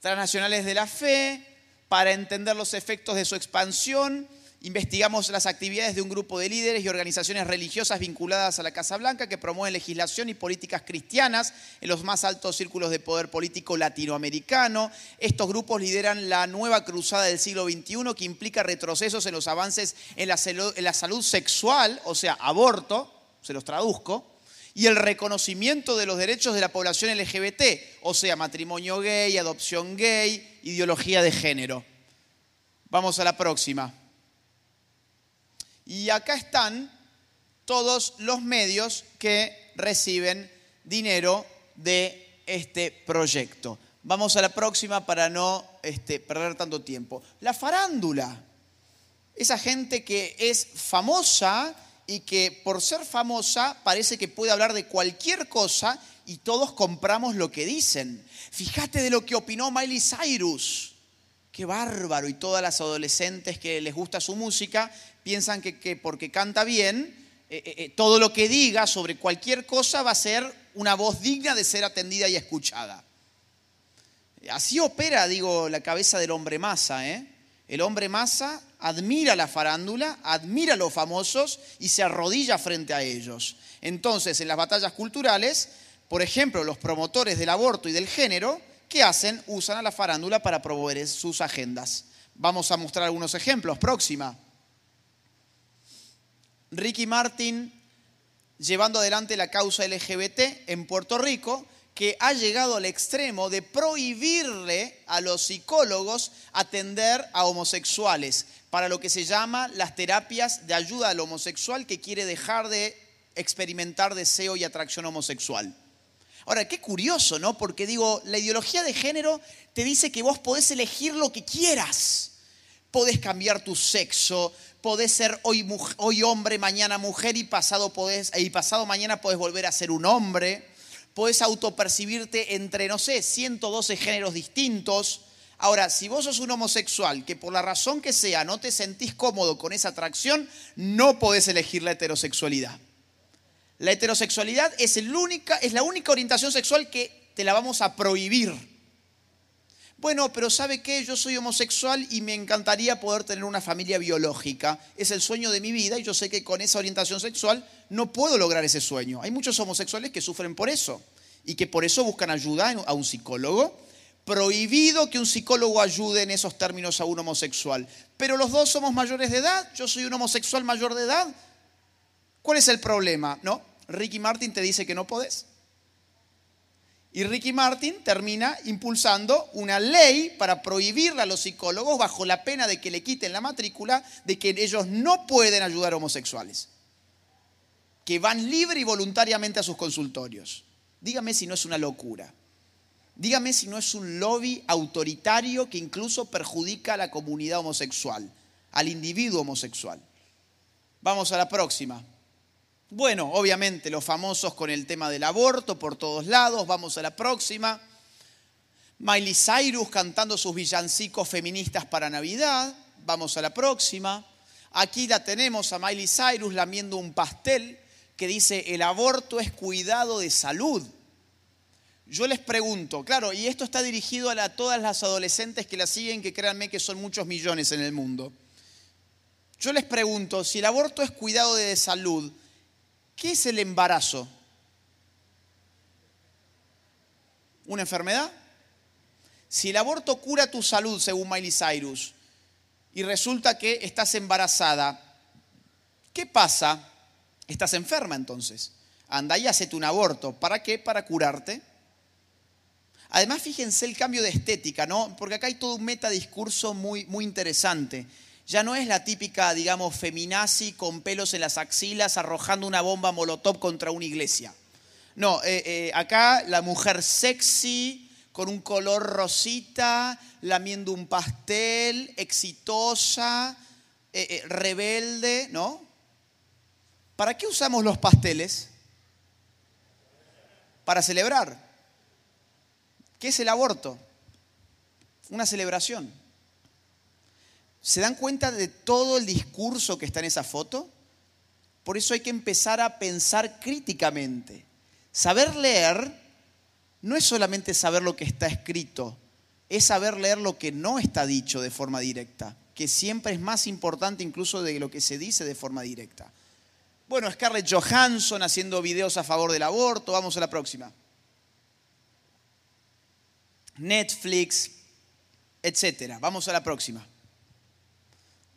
Transnacionales de la fe, para entender los efectos de su expansión, investigamos las actividades de un grupo de líderes y organizaciones religiosas vinculadas a la Casa Blanca que promueven legislación y políticas cristianas en los más altos círculos de poder político latinoamericano. Estos grupos lideran la nueva cruzada del siglo XXI que implica retrocesos en los avances en la, la salud sexual, o sea, aborto, se los traduzco, y el reconocimiento de los derechos de la población LGBT, o sea, matrimonio gay, adopción gay, ideología de género. Vamos a la próxima. Y acá están todos los medios que reciben dinero de este proyecto. Vamos a la próxima para no este, perder tanto tiempo. La farándula. Esa gente que es famosa y que por ser famosa parece que puede hablar de cualquier cosa y todos compramos lo que dicen. Fíjate de lo que opinó Miley Cyrus. Qué bárbaro. Y todas las adolescentes que les gusta su música piensan que, porque canta bien, eh, eh, eh, todo lo que diga sobre cualquier cosa va a ser una voz digna de ser atendida y escuchada. Así opera, digo, la cabeza del hombre masa. El hombre masa admira la farándula, admira a los famosos y se arrodilla frente a ellos. Entonces, en las batallas culturales, por ejemplo, los promotores del aborto y del género, ¿qué hacen? Usan a la farándula para promover sus agendas. Vamos a mostrar algunos ejemplos. Próxima. Ricky Martin llevando adelante la causa LGBT en Puerto Rico que ha llegado al extremo de prohibirle a los psicólogos atender a homosexuales para lo que se llama las terapias de ayuda al homosexual que quiere dejar de experimentar deseo y atracción homosexual. Ahora, qué curioso, ¿no? Porque digo, la ideología de género te dice que vos podés elegir lo que quieras. Podés cambiar tu sexo, podés ser hoy, hombre, mañana mujer y y pasado mañana podés volver a ser un hombre Puedes autopercibirte entre, no sé, 112 géneros distintos. Ahora, si vos sos un homosexual que por la razón que sea no te sentís cómodo con esa atracción, no podés elegir la heterosexualidad. La heterosexualidad es, es la única orientación sexual que te la vamos a prohibir. Bueno, pero ¿sabe qué? Yo soy homosexual y me encantaría poder tener una familia biológica. Es el sueño de mi vida y yo sé que con esa orientación sexual no puedo lograr ese sueño. Hay muchos homosexuales que sufren por eso y que por eso buscan ayuda a un psicólogo prohibido que un psicólogo ayude en esos términos a un homosexual. Pero los dos somos mayores de edad, yo soy un homosexual mayor de edad. ¿Cuál es el problema? No, Ricky Martin te dice que no podés. Y Ricky Martin termina impulsando una ley para prohibirle a los psicólogos bajo la pena de que le quiten la matrícula de que ellos no pueden ayudar a homosexuales. Que van libre y voluntariamente a sus consultorios. Dígame si no es una locura. Dígame si no es un lobby autoritario que incluso perjudica a la comunidad homosexual, al individuo homosexual. Vamos a la próxima. Bueno, obviamente los famosos con el tema del aborto por todos lados. Vamos a la próxima. Miley Cyrus cantando sus villancicos feministas para Navidad. Vamos a la próxima. Aquí la tenemos a Miley Cyrus lamiendo un pastel que dice el aborto es cuidado de salud. Yo les pregunto, claro, y esto está dirigido a, todas las adolescentes que la siguen, que créanme que son muchos millones en el mundo. Yo les pregunto, si el aborto es cuidado de salud, ¿qué es el embarazo? ¿Una enfermedad? Si el aborto cura tu salud, según Miley Cyrus, y resulta que estás embarazada, ¿qué pasa? Estás enferma entonces. Anda y hacete un aborto. ¿Para qué? Para curarte. Además, fíjense el cambio de estética, ¿no? Porque acá hay todo un metadiscurso muy, muy interesante. Ya no es la típica, digamos, feminazi con pelos en las axilas arrojando una bomba molotov contra una iglesia. No, eh, eh, acá la mujer sexy, con un color rosita, lamiendo un pastel, exitosa, eh, rebelde, ¿no? ¿Para qué usamos los pasteles? Para celebrar. ¿Qué es el aborto? Una celebración. ¿Se dan cuenta de todo el discurso que está en esa foto? Por eso hay que empezar a pensar críticamente. Saber leer no es solamente saber lo que está escrito, es saber leer lo que no está dicho de forma directa, que siempre es más importante incluso de lo que se dice de forma directa. Bueno, Scarlett Johansson haciendo videos a favor del aborto, vamos a la próxima. Netflix, etc. Vamos a la próxima.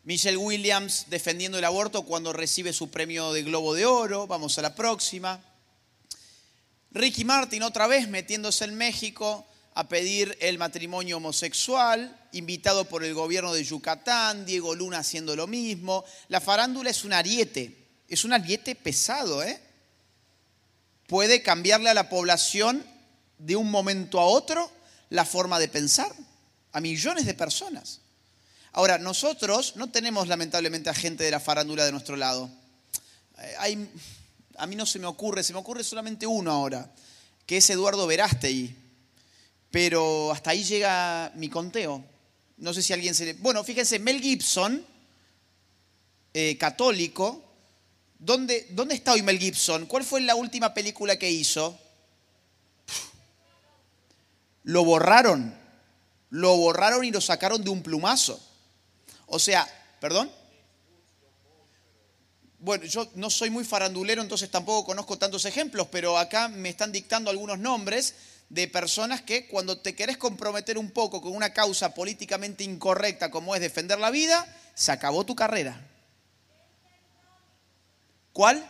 Michelle Williams defendiendo el aborto cuando recibe su premio de Globo de Oro. Vamos a la próxima. Ricky Martin otra vez metiéndose en México a pedir el matrimonio homosexual, invitado por el gobierno de Yucatán, Diego Luna haciendo lo mismo. La farándula es un ariete, es un ariete pesado, ¿eh? Puede cambiarle a la población de un momento a otro la forma de pensar a millones de personas. Ahora, nosotros no tenemos lamentablemente a gente de la farándula de nuestro lado. Eh, hay, a mí no se me ocurre, se me ocurre solamente uno ahora, que es Eduardo Verástegui. Pero hasta ahí llega mi conteo. No sé si alguien se le... Bueno, fíjense, Mel Gibson, eh, católico, ¿dónde, ¿dónde está hoy Mel Gibson? ¿Cuál fue la última película que hizo? lo borraron. Lo borraron y lo sacaron de un plumazo. O sea, ¿perdón? Bueno, yo no soy muy farandulero, entonces tampoco conozco tantos ejemplos, pero acá me están dictando algunos nombres de personas que cuando te querés comprometer un poco con una causa políticamente incorrecta como es defender la vida, se acabó tu carrera. ¿Cuál?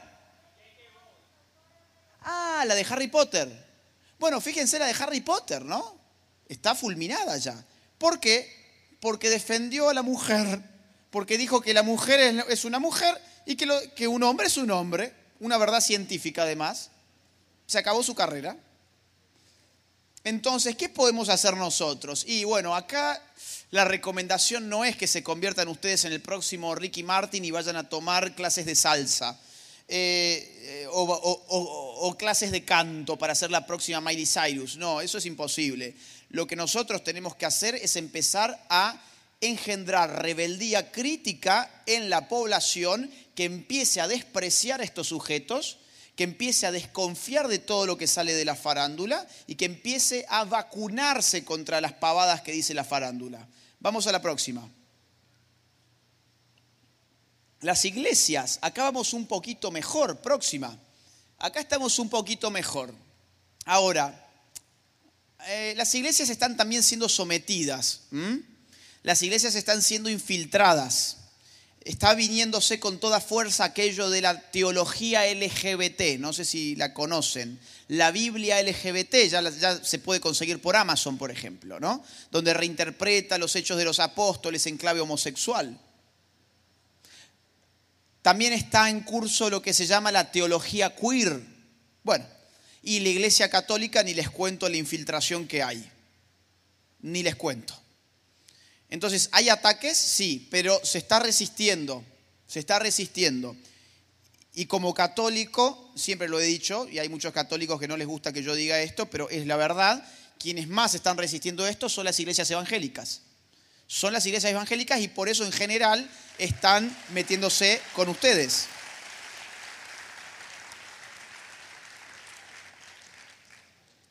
Ah, la de Harry Potter. Bueno, fíjense la de Harry Potter, ¿no? Está fulminada ya. ¿Por qué? Porque defendió a la mujer, porque dijo que la mujer es una mujer y que, un hombre es un hombre, una verdad científica además. Se acabó su carrera. Entonces, ¿qué podemos hacer nosotros? Y bueno, acá la recomendación no es que se conviertan ustedes en el próximo Ricky Martin y vayan a tomar clases de salsa. Eh, eh, o, o clases de canto para hacer la próxima Miley Cyrus. No, eso es imposible. Lo que nosotros tenemos que hacer es empezar a engendrar rebeldía crítica en la población que empiece a despreciar a estos sujetos, que empiece a desconfiar de todo lo que sale de la farándula y que empiece a vacunarse contra las pavadas que dice la farándula. Vamos a la próxima. Las iglesias, acá vamos un poquito mejor, próxima. Acá estamos un poquito mejor. Ahora, eh, las iglesias están también siendo sometidas. Las iglesias están siendo infiltradas. Está viniéndose con toda fuerza aquello de la teología LGBT, no sé si la conocen. La Biblia LGBT ya, ya se puede conseguir por Amazon, por ejemplo, ¿no? Donde reinterpreta los hechos de los apóstoles en clave homosexual. También está en curso lo que se llama la teología queer. Bueno, y la Iglesia Católica ni les cuento la infiltración que hay. Ni les cuento. Entonces, ¿hay ataques? Sí, pero se está resistiendo, se está resistiendo. Y como católico, siempre lo he dicho, y hay muchos católicos que no les gusta que yo diga esto, pero es la verdad, quienes más están resistiendo esto son las iglesias evangélicas son las iglesias evangélicas y por eso en general están metiéndose con ustedes.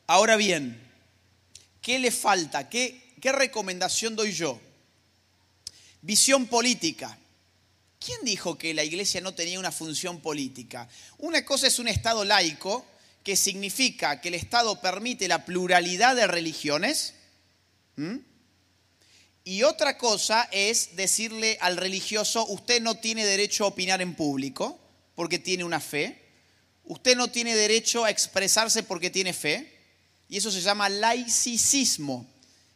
Ahora bien, ¿qué le falta? ¿Qué, ¿Qué, recomendación doy yo? Visión política. ¿Quién dijo que la iglesia no tenía una función política? Una cosa es un Estado laico, que significa que el Estado permite la pluralidad de religiones. Y otra cosa es decirle al religioso, usted no tiene derecho a opinar en público porque tiene una fe, usted no tiene derecho a expresarse porque tiene fe, y eso se llama laicismo,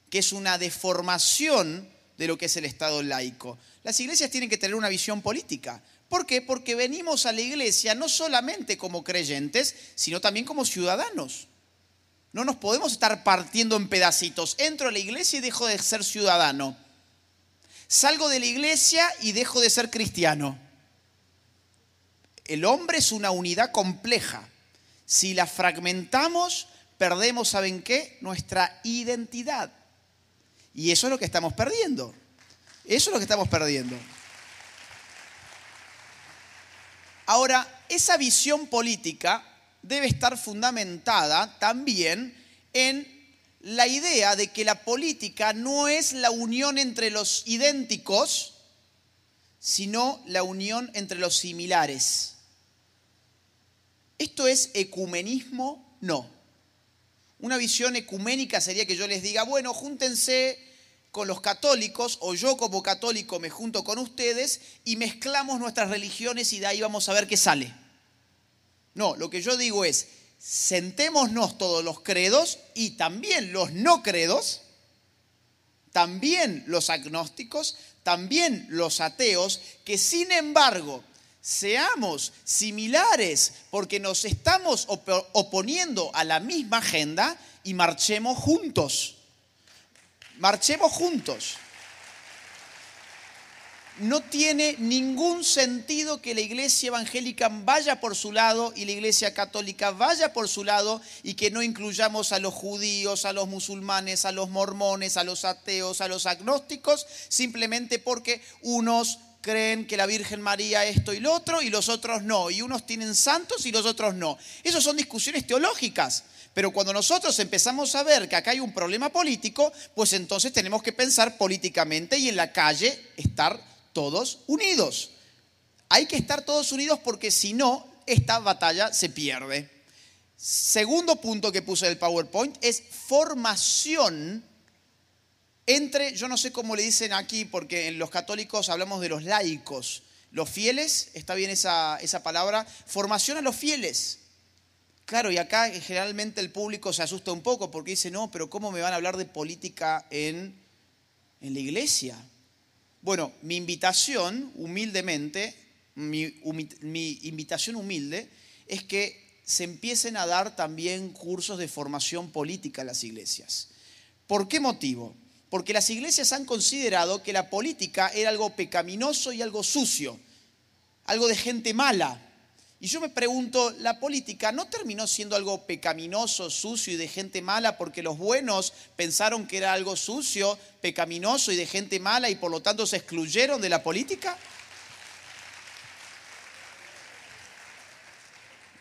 que es una deformación de lo que es el Estado laico. Las iglesias tienen que tener una visión política. ¿Por qué? Porque venimos a la iglesia no solamente como creyentes, sino también como ciudadanos. No nos podemos estar partiendo en pedacitos. Entro a la iglesia y dejo de ser ciudadano. Salgo de la iglesia y dejo de ser cristiano. El hombre es una unidad compleja. Si la fragmentamos, perdemos, ¿saben qué? Nuestra identidad. Y eso es lo que estamos perdiendo. Eso es lo que estamos perdiendo. Ahora, esa visión política debe estar fundamentada también en la idea de que la política no es la unión entre los idénticos, sino la unión entre los similares. ¿Esto es ecumenismo? No. Una visión ecuménica sería que yo les diga, bueno, júntense con los católicos o yo como católico me junto con ustedes y mezclamos nuestras religiones y de ahí vamos a ver qué sale. No, lo que yo digo es, sentémonos todos los credos y también los no credos, también los agnósticos, también los ateos, que sin embargo seamos similares porque nos estamos oponiendo a la misma agenda y marchemos juntos. Marchemos juntos no tiene ningún sentido que la iglesia evangélica vaya por su lado y la iglesia católica vaya por su lado y que no incluyamos a los judíos, a los musulmanes, a los mormones, a los ateos, a los agnósticos, simplemente porque unos creen que la Virgen María esto y lo otro y los otros no, y unos tienen santos y los otros no. Esas son discusiones teológicas. Pero cuando nosotros empezamos a ver que acá hay un problema político, pues entonces tenemos que pensar políticamente y en la calle estar todos unidos. Hay que estar todos unidos porque si no, esta batalla se pierde. Segundo punto que puse en el PowerPoint es formación entre, yo no sé cómo le dicen aquí, porque en los católicos hablamos de los laicos, los fieles, está bien esa, esa palabra, formación a los fieles. Claro, y acá generalmente el público se asusta un poco porque dice, no, pero ¿cómo me van a hablar de política en, en la iglesia? Bueno, mi invitación, humildemente, mi, invitación humilde es que se empiecen a dar también cursos de formación política en las iglesias. ¿Por qué motivo? Porque las iglesias han considerado que la política era algo pecaminoso y algo sucio, algo de gente mala. Y yo me pregunto, ¿la política no terminó siendo algo pecaminoso, sucio y de gente mala porque los buenos pensaron que era algo sucio, pecaminoso y de gente mala y por lo tanto se excluyeron de la política?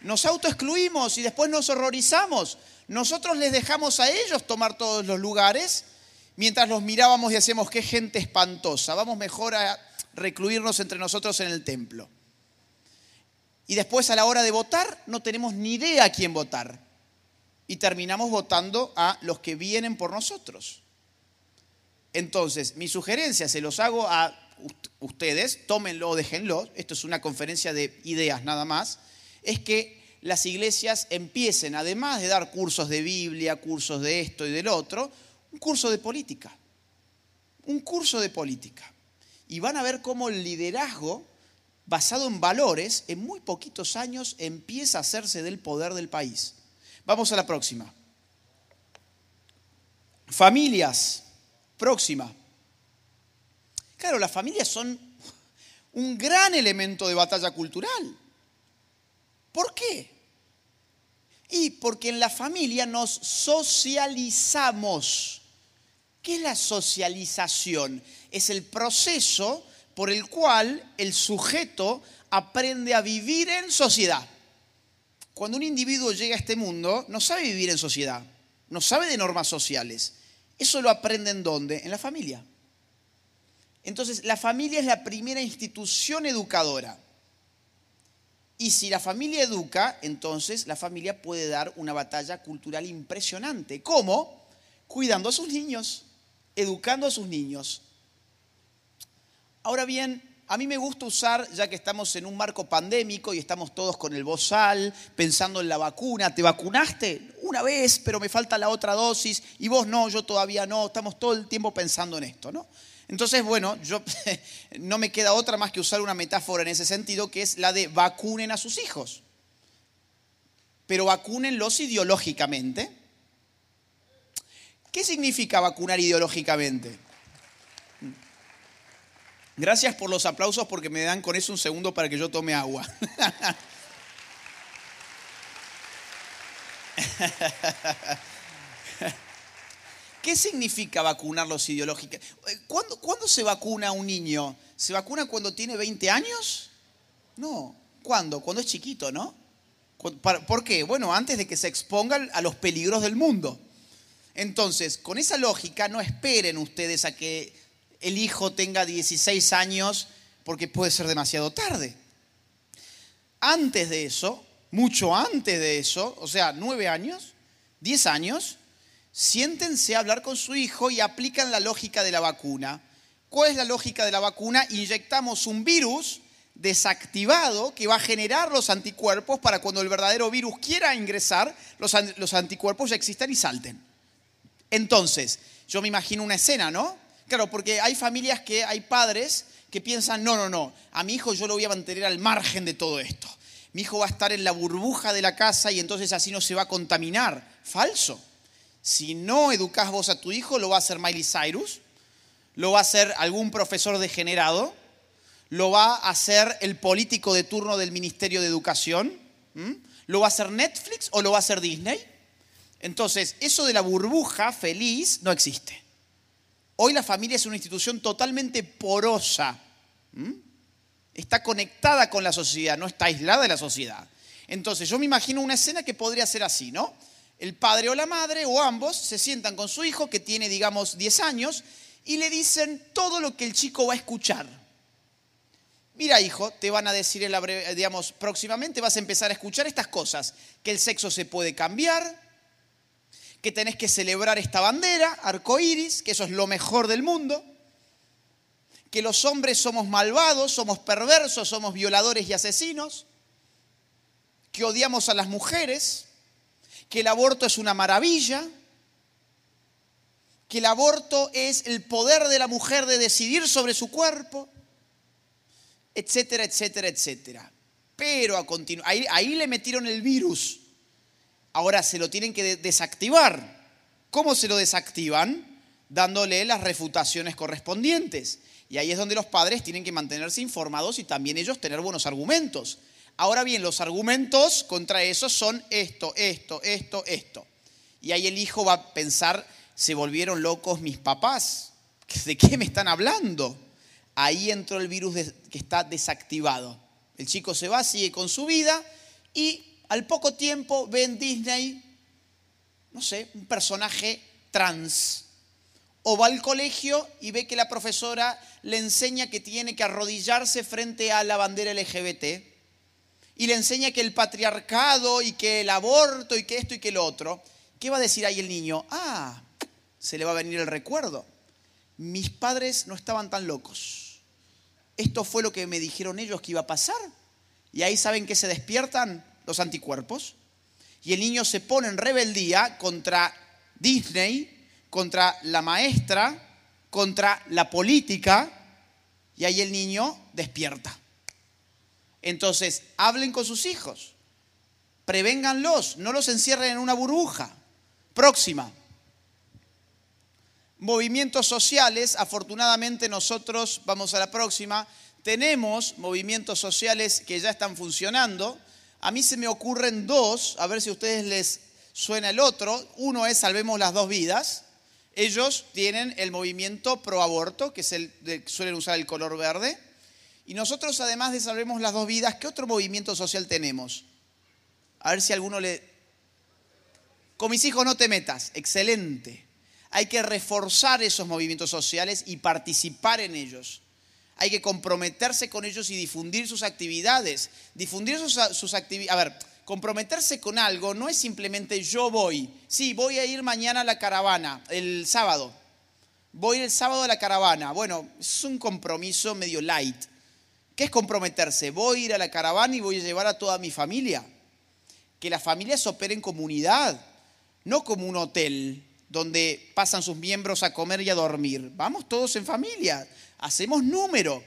Nos autoexcluimos y después nos horrorizamos. Nosotros les dejamos a ellos tomar todos los lugares mientras los mirábamos y hacemos qué gente espantosa. Vamos mejor a recluirnos entre nosotros en el templo. Y después a la hora de votar no tenemos ni idea a quién votar. Y terminamos votando a los que vienen por nosotros. Entonces, mi sugerencia, se los hago a ustedes, tómenlo o déjenlo, esto es una conferencia de ideas nada más, es que las iglesias empiecen, además de dar cursos de Biblia, cursos de esto y del otro, un curso de política. Un curso de política. Y van a ver cómo el liderazgo basado en valores, en muy poquitos años empieza a hacerse del poder del país. Vamos a la próxima. Familias. Próxima. Claro, las familias son un gran elemento de batalla cultural. ¿Por qué? Y porque en la familia nos socializamos. ¿Qué es la socialización? Es el proceso por el cual el sujeto aprende a vivir en sociedad. Cuando un individuo llega a este mundo, no sabe vivir en sociedad, no sabe de normas sociales. Eso lo aprende en dónde? En la familia. Entonces, la familia es la primera institución educadora. Y si la familia educa, entonces la familia puede dar una batalla cultural impresionante. ¿Cómo? Cuidando a sus niños, educando a sus niños. Ahora bien, a mí me gusta usar, ya que estamos en un marco pandémico y estamos todos con el bozal, pensando en la vacuna. ¿Te vacunaste? Una vez, pero me falta la otra dosis. Y vos no, yo todavía no. Estamos todo el tiempo pensando en esto, ¿no? Entonces, bueno, yo [LAUGHS] no me queda otra más que usar una metáfora en ese sentido, que es la de vacunen a sus hijos. Pero vacúnenlos ideológicamente. ¿Qué significa vacunar ideológicamente? Gracias por los aplausos porque me dan con eso un segundo para que yo tome agua. [LAUGHS] ¿Qué significa vacunarlos ideológicamente? ¿Cuándo, ¿Cuándo, se vacuna un niño? ¿Se vacuna cuando tiene 20 años? No. ¿Cuándo? Cuando es chiquito, ¿no? ¿Por qué? Bueno, antes de que se expongan a los peligros del mundo. Entonces, con esa lógica, no esperen ustedes a que el hijo tenga 16 años porque puede ser demasiado tarde. Antes de eso, mucho antes de eso, o sea, 9 años, 10 años, siéntense a hablar con su hijo y aplican la lógica de la vacuna. ¿Cuál es la lógica de la vacuna? Inyectamos un virus desactivado que va a generar los anticuerpos para cuando el verdadero virus quiera ingresar, los, anticuerpos ya existan y salten. Entonces, yo me imagino una escena, ¿no? Claro, porque hay familias que hay padres que piensan, no, no, no, a mi hijo yo lo voy a mantener al margen de todo esto. Mi hijo va a estar en la burbuja de la casa y entonces así no se va a contaminar. Falso. Si no educás vos a tu hijo, lo va a hacer Miley Cyrus, lo va a hacer algún profesor degenerado, lo va a hacer el político de turno del Ministerio de Educación, lo va a hacer Netflix o lo va a hacer Disney. Entonces, eso de la burbuja feliz no existe. Hoy la familia es una institución totalmente porosa. Está conectada con la sociedad, no está aislada de la sociedad. Entonces yo me imagino una escena que podría ser así, ¿no? El padre o la madre o ambos se sientan con su hijo que tiene, digamos, 10 años y le dicen todo lo que el chico va a escuchar. Mira, hijo, te van a decir, en la digamos, próximamente vas a empezar a escuchar estas cosas, que el sexo se puede cambiar, que tenés que celebrar esta bandera, arcoíris, que eso es lo mejor del mundo, que los hombres somos malvados, somos perversos, somos violadores y asesinos, que odiamos a las mujeres, que el aborto es una maravilla, que el aborto es el poder de la mujer de decidir sobre su cuerpo, etcétera, etcétera, etcétera. Pero a ahí, ahí le metieron el virus Ahora se lo tienen que desactivar. ¿Cómo se lo desactivan? Dándole las refutaciones correspondientes. Y ahí es donde los padres tienen que mantenerse informados y también ellos tener buenos argumentos. Ahora bien, los argumentos contra eso son esto, esto, esto, esto. Y ahí el hijo va a pensar, se volvieron locos mis papás. [LAUGHS] ¿De qué me están hablando? Ahí entró el virus que está desactivado. El chico se va, sigue con su vida y al poco tiempo ve en Disney, no sé, un personaje trans. O va al colegio y ve que la profesora le enseña que tiene que arrodillarse frente a la bandera LGBT. Y le enseña que el patriarcado y que el aborto y que esto y que lo otro. ¿Qué va a decir ahí el niño? Ah, se le va a venir el recuerdo. Mis padres no estaban tan locos. Esto fue lo que me dijeron ellos que iba a pasar. Y ahí saben que se despiertan los anticuerpos. Y el niño se pone en rebeldía contra Disney, contra la maestra, contra la política. Y ahí el niño despierta. Entonces, hablen con sus hijos. Prevénganlos, no los encierren en una burbuja. Próxima. Movimientos sociales, afortunadamente nosotros, vamos a la próxima, tenemos movimientos sociales que ya están funcionando. A mí se me ocurren dos, a ver si a ustedes les suena el otro. Uno es Salvemos las dos vidas. Ellos tienen el movimiento pro aborto, que es el suelen usar el color verde. Y nosotros, además de Salvemos las dos vidas, ¿qué otro movimiento social tenemos? A ver si alguno le con mis hijos no te metas. Excelente. Hay que reforzar esos movimientos sociales y participar en ellos. Hay que comprometerse con ellos y difundir sus actividades. Difundir sus, actividades. A ver, comprometerse con algo no es simplemente yo voy. Sí, voy a ir mañana a la caravana, el sábado. Voy el sábado a la caravana. Bueno, es un compromiso medio light. ¿Qué es comprometerse? Voy a ir a la caravana y voy a llevar a toda mi familia. Que las familias operen en comunidad no como un hotel donde pasan sus miembros a comer y a dormir. Vamos todos en familia, hacemos número.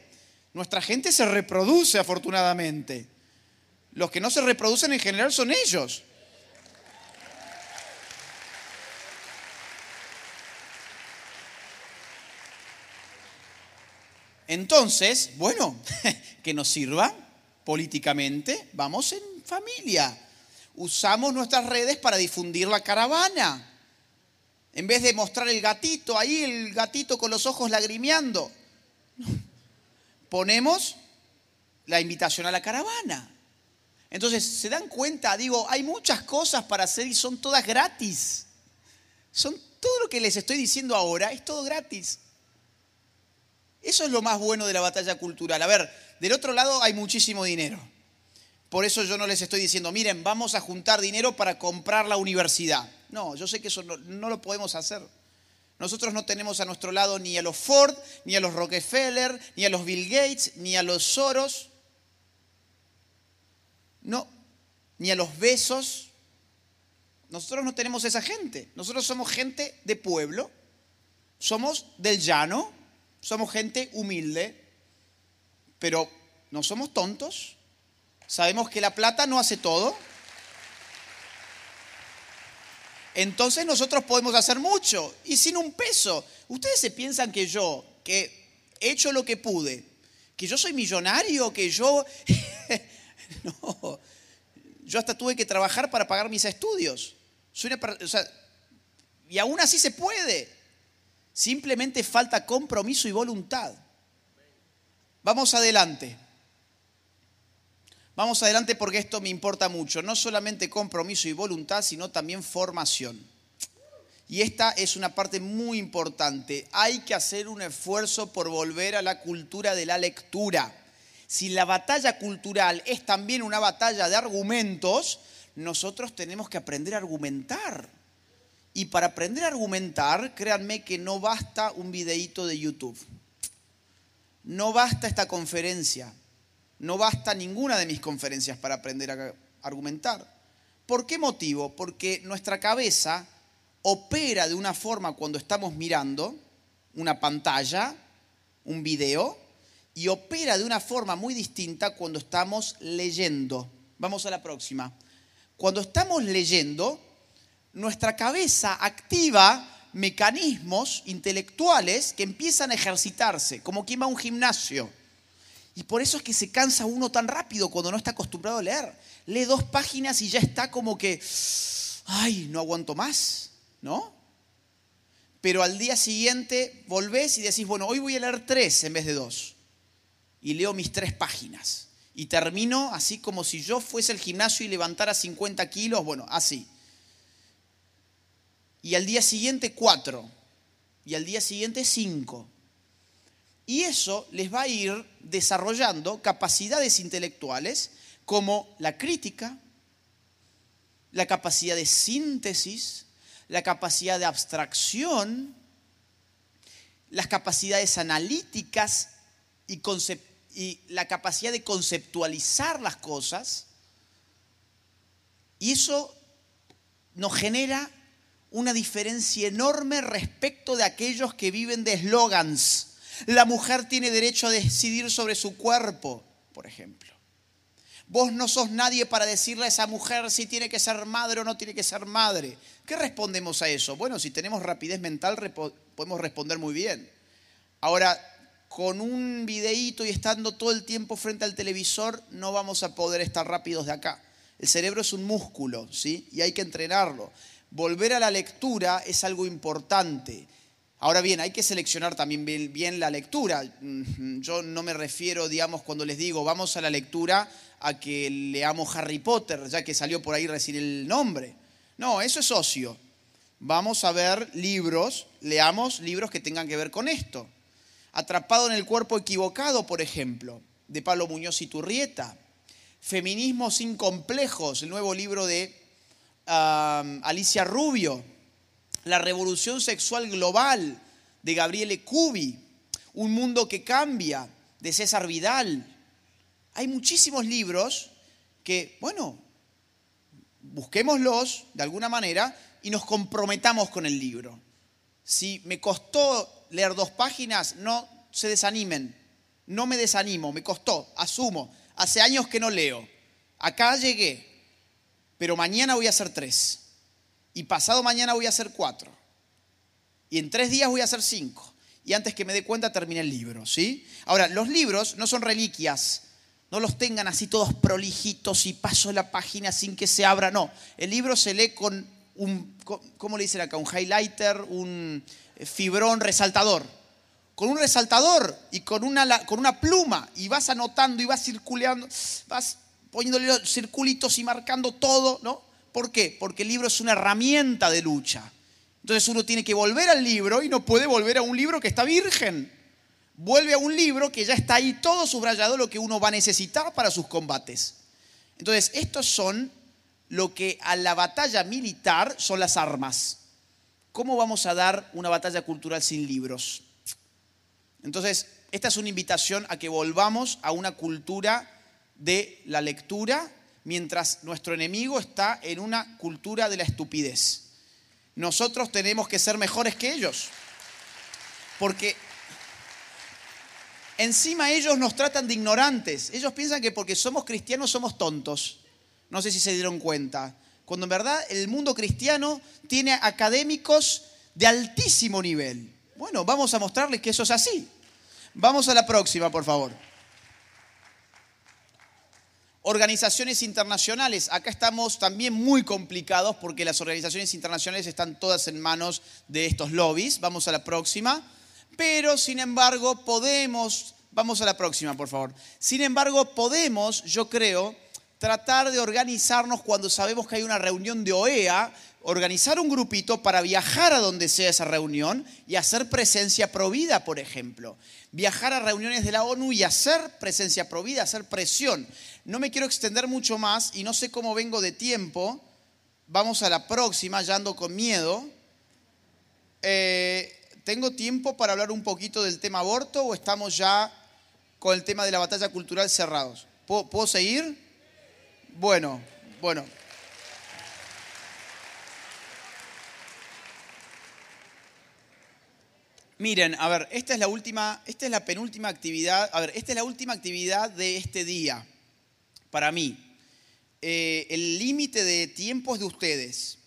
Nuestra gente se reproduce afortunadamente. Los que no se reproducen en general son ellos. Entonces, bueno, [LAUGHS] que nos sirva políticamente, vamos en familia usamos nuestras redes para difundir la caravana. En vez de mostrar el gatito, ahí el gatito con los ojos lagrimeando, [LAUGHS] ponemos la invitación a la caravana. Entonces, ¿se dan cuenta? Digo, hay muchas cosas para hacer y son todas gratis. Son todo lo que les estoy diciendo ahora, es todo gratis. Eso es lo más bueno de la batalla cultural. A ver, del otro lado hay muchísimo dinero. Por eso yo no les estoy diciendo, miren, vamos a juntar dinero para comprar la universidad. No, yo sé que eso no, lo podemos hacer. Nosotros no tenemos a nuestro lado ni a los Ford, ni a los Rockefeller, ni a los Bill Gates, ni a los Soros. No, ni a los besos. Nosotros no tenemos esa gente. Nosotros somos gente de pueblo. Somos del llano. Somos gente humilde. Pero no somos tontos. Sabemos que la plata no hace todo. Entonces nosotros podemos hacer mucho y sin un peso. Ustedes se piensan que yo, que he hecho lo que pude, que yo soy millonario, que yo... [LAUGHS] no, yo hasta tuve que trabajar para pagar mis estudios. y aún así se puede. Simplemente falta compromiso y voluntad. Vamos adelante. Vamos adelante porque esto me importa mucho. No solamente compromiso y voluntad, sino también formación. Y esta es una parte muy importante. Hay que hacer un esfuerzo por volver a la cultura de la lectura. Si la batalla cultural es también una batalla de argumentos, nosotros tenemos que aprender a argumentar. Y para aprender a argumentar, créanme que no basta un videíto de YouTube. No basta esta conferencia no basta ninguna de mis conferencias para aprender a argumentar. ¿Por qué motivo? Porque nuestra cabeza opera de una forma cuando estamos mirando una pantalla, un video, y opera de una forma muy distinta cuando estamos leyendo. Vamos a la próxima. Cuando estamos leyendo, nuestra cabeza activa mecanismos intelectuales que empiezan a ejercitarse, como quien va a un gimnasio Y por eso es que se cansa uno tan rápido cuando no está acostumbrado a leer. Lee dos páginas y ya está como que, ay, no aguanto más, ¿no? Pero al día siguiente volvés y decís, bueno, hoy voy a leer tres en vez de dos. Y leo mis tres páginas. Y termino así como si yo fuese al gimnasio y levantara 50 kilos, bueno, así. Y al día siguiente cuatro. Y al día siguiente cinco. Y eso les va a ir desarrollando capacidades intelectuales como la crítica, la capacidad de síntesis, la capacidad de abstracción, las capacidades analíticas y, la capacidad de conceptualizar las cosas. Y eso nos genera una diferencia enorme respecto de aquellos que viven de eslogans la mujer tiene derecho a decidir sobre su cuerpo, por ejemplo. Vos no sos nadie para decirle a esa mujer si tiene que ser madre o no tiene que ser madre. ¿Qué respondemos a eso? Bueno, si tenemos rapidez mental podemos responder muy bien. Ahora, con un videíto y estando todo el tiempo frente al televisor no vamos a poder estar rápidos de acá. El cerebro es un músculo, ¿sí? Y hay que entrenarlo. Volver a la lectura es algo importante. Ahora bien, hay que seleccionar también bien, la lectura. Yo no me refiero, digamos, cuando les digo vamos a la lectura a que leamos Harry Potter, ya que salió por ahí recién el nombre. No, eso es ocio. Vamos a ver libros, leamos libros que tengan que ver con esto. Atrapado en el cuerpo equivocado, por ejemplo, de Pablo Muñoz y Turrieta. Feminismo sin complejos, el nuevo libro de Alicia Rubio la revolución sexual global de Gabriele Cubi, Un mundo que cambia de César Vidal. Hay muchísimos libros que, bueno, busquémoslos de alguna manera y nos comprometamos con el libro. Si me costó leer dos páginas, no se desanimen. No me desanimo, me costó, asumo. Hace años que no leo. Acá llegué, pero mañana voy a hacer tres y pasado mañana voy a hacer cuatro. Y en tres días voy a hacer cinco. Y antes que me dé cuenta termine el libro, ¿sí? Ahora, los libros no son reliquias. No los tengan así todos prolijitos y paso la página sin que se abra. No, el libro se lee con un, ¿cómo le dicen acá? Un highlighter, un eh, fibrón resaltador. Con un resaltador y con una, con una pluma. Y vas anotando y vas circulando, vas poniéndole circulitos y marcando todo, ¿no? ¿Por qué? Porque el libro es una herramienta de lucha. Entonces uno tiene que volver al libro y no puede volver a un libro que está virgen. Vuelve a un libro que ya está ahí todo subrayado lo que uno va a necesitar para sus combates. Entonces, estos son lo que a la batalla militar son las armas. ¿Cómo vamos a dar una batalla cultural sin libros? Entonces, esta es una invitación a que volvamos a una cultura de la lectura mientras nuestro enemigo está en una cultura de la estupidez. Nosotros tenemos que ser mejores que ellos. Porque encima ellos nos tratan de ignorantes. Ellos piensan que porque somos cristianos somos tontos. No sé si se dieron cuenta. Cuando en verdad el mundo cristiano tiene académicos de altísimo nivel. Bueno, vamos a mostrarles que eso es así. Vamos a la próxima, por favor. Organizaciones internacionales. Acá estamos también muy complicados porque las organizaciones internacionales están todas en manos de estos lobbies. Vamos a la próxima. Pero, sin embargo, podemos, vamos a la próxima, por favor. Sin embargo, podemos, yo creo, tratar de organizarnos cuando sabemos que hay una reunión de OEA, organizar un grupito para viajar a donde sea esa reunión y hacer presencia provida, por ejemplo. Viajar a reuniones de la ONU y hacer presencia provida, hacer presión. No me quiero extender mucho más y no sé cómo vengo de tiempo. Vamos a la próxima, ya ando con miedo. Eh, ¿Tengo tiempo para hablar un poquito del tema aborto o estamos ya con el tema de la batalla cultural cerrados? ¿Puedo, seguir? Bueno, bueno. Miren, a ver, esta es la última, esta es la penúltima actividad, a ver, esta es la última actividad de este día para mí. Eh, el límite de tiempo es de ustedes.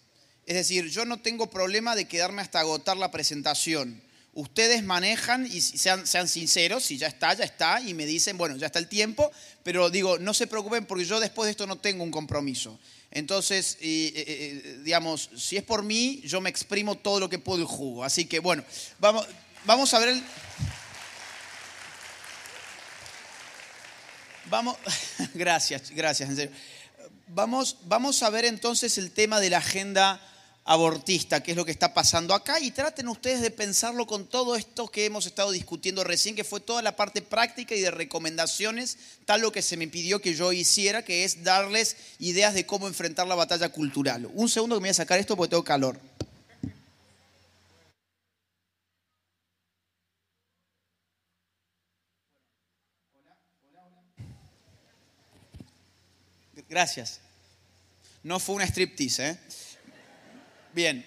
Es decir, yo no tengo problema de quedarme hasta agotar la presentación. Ustedes manejan y sean, sinceros, si ya está, ya está, y me dicen, bueno, ya está el tiempo, pero digo, no se preocupen porque yo después de esto no tengo un compromiso. Entonces, eh, eh, digamos, si es por mí, yo me exprimo todo lo que puedo y jugo. Así que, bueno, vamos, vamos a ver el... Vamos, [LAUGHS] gracias, gracias, en serio. Vamos, vamos a ver entonces el tema de la agenda abortista, qué es lo que está pasando acá, y traten ustedes de pensarlo con todo esto que hemos estado discutiendo recién, que fue toda la parte práctica y de recomendaciones, tal lo que se me pidió que yo hiciera, que es darles ideas de cómo enfrentar la batalla cultural. Un segundo que me voy a sacar esto porque tengo calor. Gracias. No fue una striptease, ¿eh? Bien.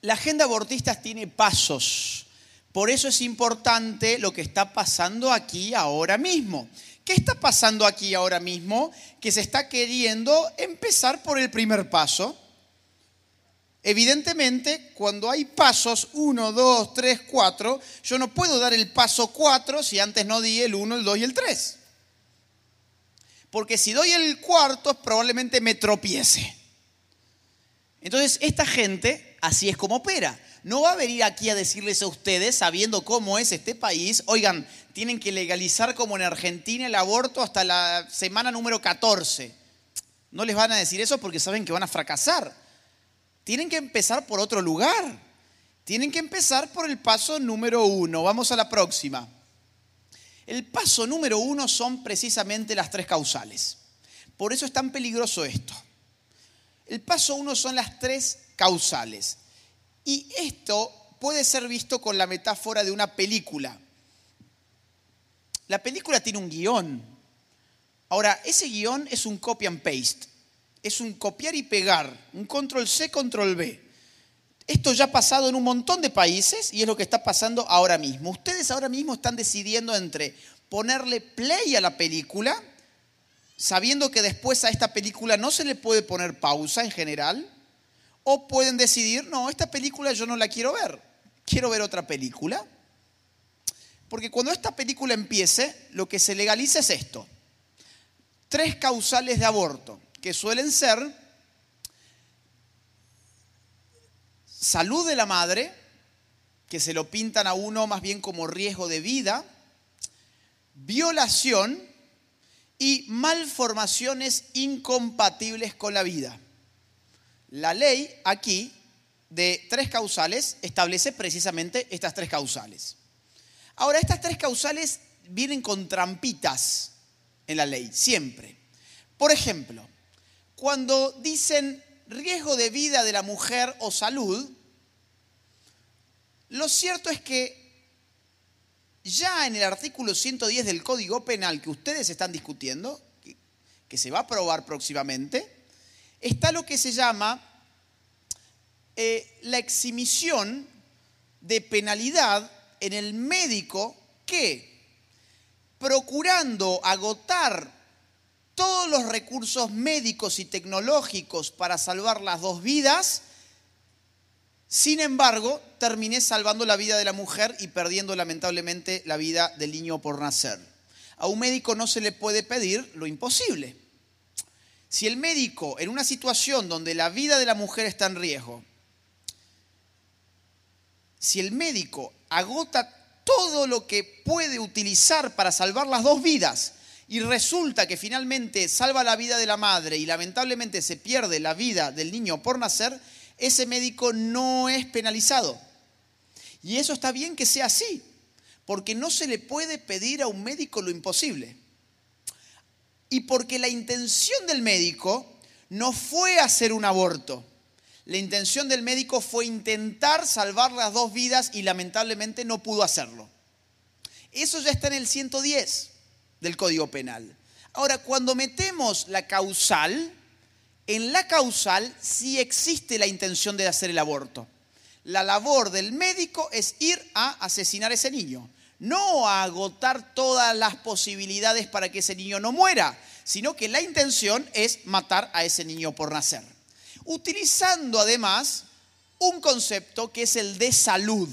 La agenda abortista tiene pasos. Por eso es importante lo que está pasando aquí ahora mismo. ¿Qué está pasando aquí ahora mismo? Que se está queriendo empezar por el primer paso. Evidentemente, cuando hay pasos 1, 2, 3, 4, yo no puedo dar el paso 4 si antes no di el 1, el 2 y el 3 porque si doy el cuarto probablemente me tropiece. Entonces, esta gente así es como opera. No va a venir aquí a decirles a ustedes, sabiendo cómo es este país, oigan, tienen que legalizar como en Argentina el aborto hasta la semana número 14. No les van a decir eso porque saben que van a fracasar. Tienen que empezar por otro lugar. Tienen que empezar por el paso número uno. Vamos a la próxima. El paso número uno son precisamente las tres causales. Por eso es tan peligroso esto. El paso uno son las tres causales. Y esto puede ser visto con la metáfora de una película. La película tiene un guion. Ahora, ese guion es un copy and paste. Es un copiar y pegar, un control C, control B. Esto ya ha pasado en un montón de países y es lo que está pasando ahora mismo. Ustedes ahora mismo están decidiendo entre ponerle play a la película, sabiendo que después a esta película no se le puede poner pausa en general, o pueden decidir, no, esta película yo no la quiero ver, quiero ver otra película. Porque cuando esta película empiece, lo que se legaliza es esto. Tres causales de aborto, que suelen ser salud de la madre, que se lo pintan a uno más bien como riesgo de vida, violación y malformaciones incompatibles con la vida. La ley aquí de tres causales establece precisamente estas tres causales. Ahora, estas tres causales vienen con trampitas en la ley, siempre. Por ejemplo, cuando dicen riesgo de vida de la mujer o salud, lo cierto es que ya en el artículo 110 del Código Penal que ustedes están discutiendo, que, se va a aprobar próximamente, está lo que se llama eh, la exhibición de penalidad en el médico que, procurando agotar todos los recursos médicos y tecnológicos para salvar las dos vidas, sin embargo, terminé salvando la vida de la mujer y perdiendo lamentablemente la vida del niño por nacer. A un médico no se le puede pedir lo imposible. Si el médico, en una situación donde la vida de la mujer está en riesgo, si el médico agota todo lo que puede utilizar para salvar las dos vidas y resulta que finalmente salva la vida de la madre y lamentablemente se pierde la vida del niño por nacer, ese médico no es penalizado. Y eso está bien que sea así, porque no se le puede pedir a un médico lo imposible. Y porque la intención del médico no fue hacer un aborto. La intención del médico fue intentar salvar las dos vidas y lamentablemente no pudo hacerlo. Eso ya está en el 110 del Código Penal. Ahora, cuando metemos la causal, en la causal sí existe la intención de hacer el aborto. La labor del médico es ir a asesinar a ese niño, no a agotar todas las posibilidades para que ese niño no muera, sino que la intención es matar a ese niño por nacer. Utilizando además un concepto que es el de salud,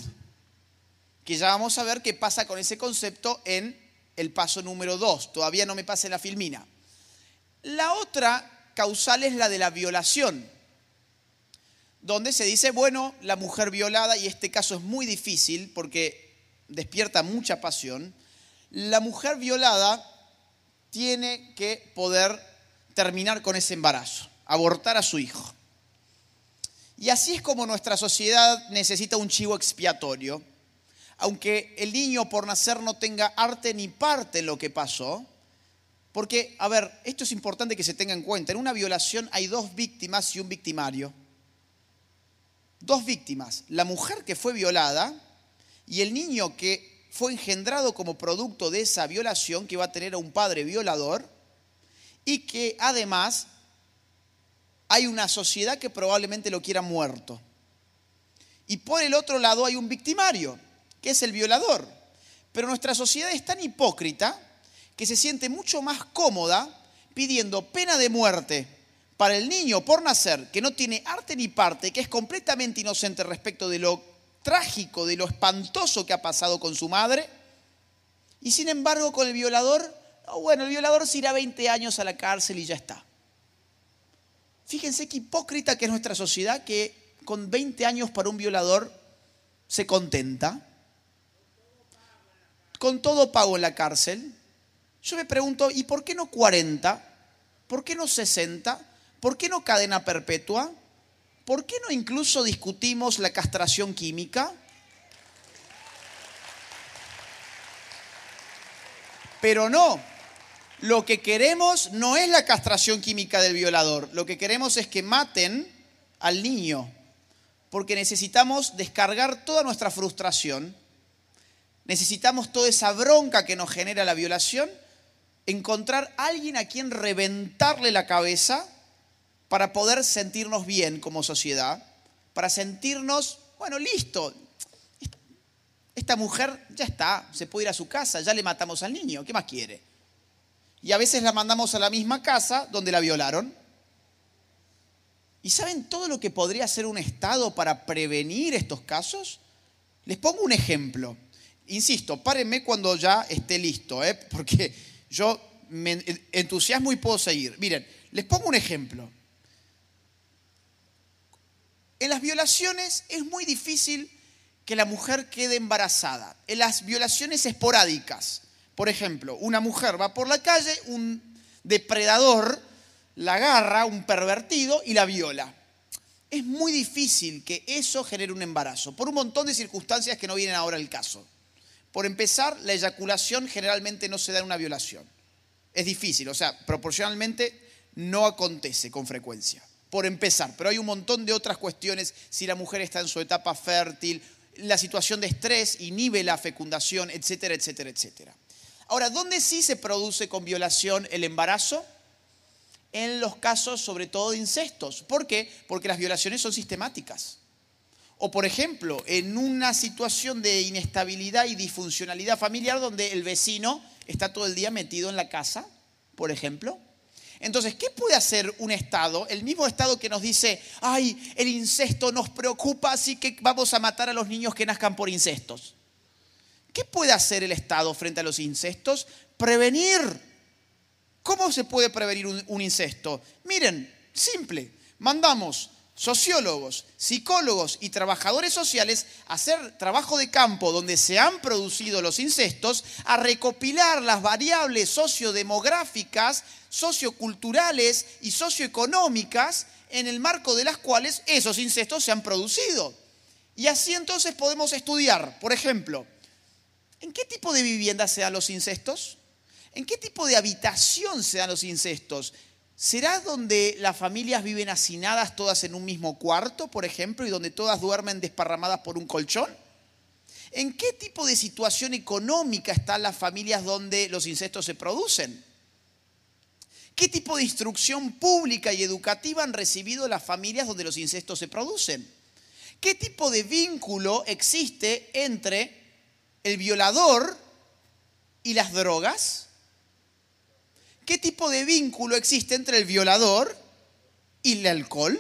que ya vamos a ver qué pasa con ese concepto en el paso número 2. Todavía no me pase la filmina. La otra causal es la de la violación, donde se dice, bueno, la mujer violada, y este caso es muy difícil porque despierta mucha pasión, la mujer violada tiene que poder terminar con ese embarazo, abortar a su hijo. Y así es como nuestra sociedad necesita un chivo expiatorio. Aunque el niño por nacer no tenga arte ni parte en lo que pasó, porque, a ver, esto es importante que se tenga en cuenta. En una violación hay dos víctimas y un victimario. Dos víctimas. La mujer que fue violada y el niño que fue engendrado como producto de esa violación, que va a tener a un padre violador, y que además hay una sociedad que probablemente lo quiera muerto. Y por el otro lado hay un victimario, que es el violador. Pero nuestra sociedad es tan hipócrita que se siente mucho más cómoda pidiendo pena de muerte para el niño por nacer, que no tiene arte ni parte, que es completamente inocente respecto de lo trágico, de lo espantoso que ha pasado con su madre. Y sin embargo con el violador, bueno, el violador se irá 20 años a la cárcel y ya está. Fíjense qué hipócrita que es nuestra sociedad que con 20 años para un violador se contenta. Con todo pago en la cárcel. Yo me pregunto, ¿y por qué no 40? ¿Por qué no 60? ¿Por qué no cadena perpetua? ¿por qué no incluso discutimos la castración química? Pero no, lo que queremos no es la castración química del violador, lo que queremos es que maten al niño, porque necesitamos descargar toda nuestra frustración, necesitamos toda esa bronca que nos genera la violación, encontrar a alguien a quien reventarle la cabeza para poder sentirnos bien como sociedad, para sentirnos, bueno, listo, esta mujer ya está, se puede ir a su casa, ya le matamos al niño, ¿qué más quiere? Y a veces la mandamos a la misma casa donde la violaron. ¿Y saben todo lo que podría hacer un Estado para prevenir estos casos? Les pongo un ejemplo. Insisto, párenme cuando ya esté listo, ¿eh? porque yo me entusiasmo y puedo seguir. Miren, les pongo un ejemplo. En las violaciones es muy difícil que la mujer quede embarazada. En las violaciones esporádicas, por ejemplo, una mujer va por la calle, un depredador la agarra, un pervertido, y la viola. Es muy difícil que eso genere un embarazo, por un montón de circunstancias que no vienen ahora al caso. Por empezar, la eyaculación generalmente no se da en una violación. Es difícil, o sea, proporcionalmente no acontece con frecuencia por empezar, pero hay un montón de otras cuestiones, si la mujer está en su etapa fértil, la situación de estrés inhibe la fecundación, etcétera, etcétera, etcétera. Ahora, ¿dónde sí se produce con violación el embarazo? En los casos sobre todo de incestos. ¿Por qué? Porque las violaciones son sistemáticas. O por ejemplo, en una situación de inestabilidad y disfuncionalidad familiar donde el vecino está todo el día metido en la casa, por ejemplo, entonces, ¿qué puede hacer un Estado? El mismo Estado que nos dice, ay, el incesto nos preocupa, así que vamos a matar a los niños que nazcan por incestos. ¿Qué puede hacer el Estado frente a los incestos? Prevenir. ¿Cómo se puede prevenir un, incesto? Miren, simple, mandamos sociólogos, psicólogos y trabajadores sociales a hacer trabajo de campo donde se han producido los incestos, a recopilar las variables sociodemográficas, socioculturales y socioeconómicas en el marco de las cuales esos incestos se han producido. Y así entonces podemos estudiar, por ejemplo, ¿en qué tipo de vivienda se dan los incestos? ¿En qué tipo de habitación se dan los incestos? ¿Será donde las familias viven hacinadas todas en un mismo cuarto, por ejemplo, y donde todas duermen desparramadas por un colchón? ¿En qué tipo de situación económica están las familias donde los incestos se producen? ¿Qué tipo de instrucción pública y educativa han recibido las familias donde los incestos se producen? ¿Qué tipo de vínculo existe entre el violador y las drogas? ¿Qué tipo de vínculo existe entre el violador y el alcohol?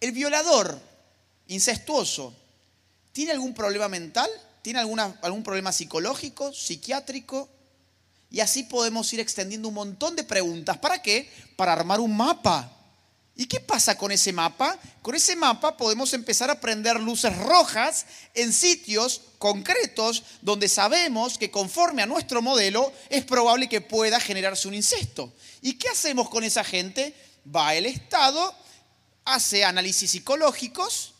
El violador incestuoso, ¿tiene algún problema mental? ¿Tiene algún problema psicológico, psiquiátrico? Y así podemos ir extendiendo un montón de preguntas. ¿Para qué? Para armar un mapa. ¿Y qué pasa con ese mapa? Con ese mapa podemos empezar a prender luces rojas en sitios concretos donde sabemos que conforme a nuestro modelo es probable que pueda generarse un incesto. ¿Y qué hacemos con esa gente? Va el Estado, hace análisis psicológicos,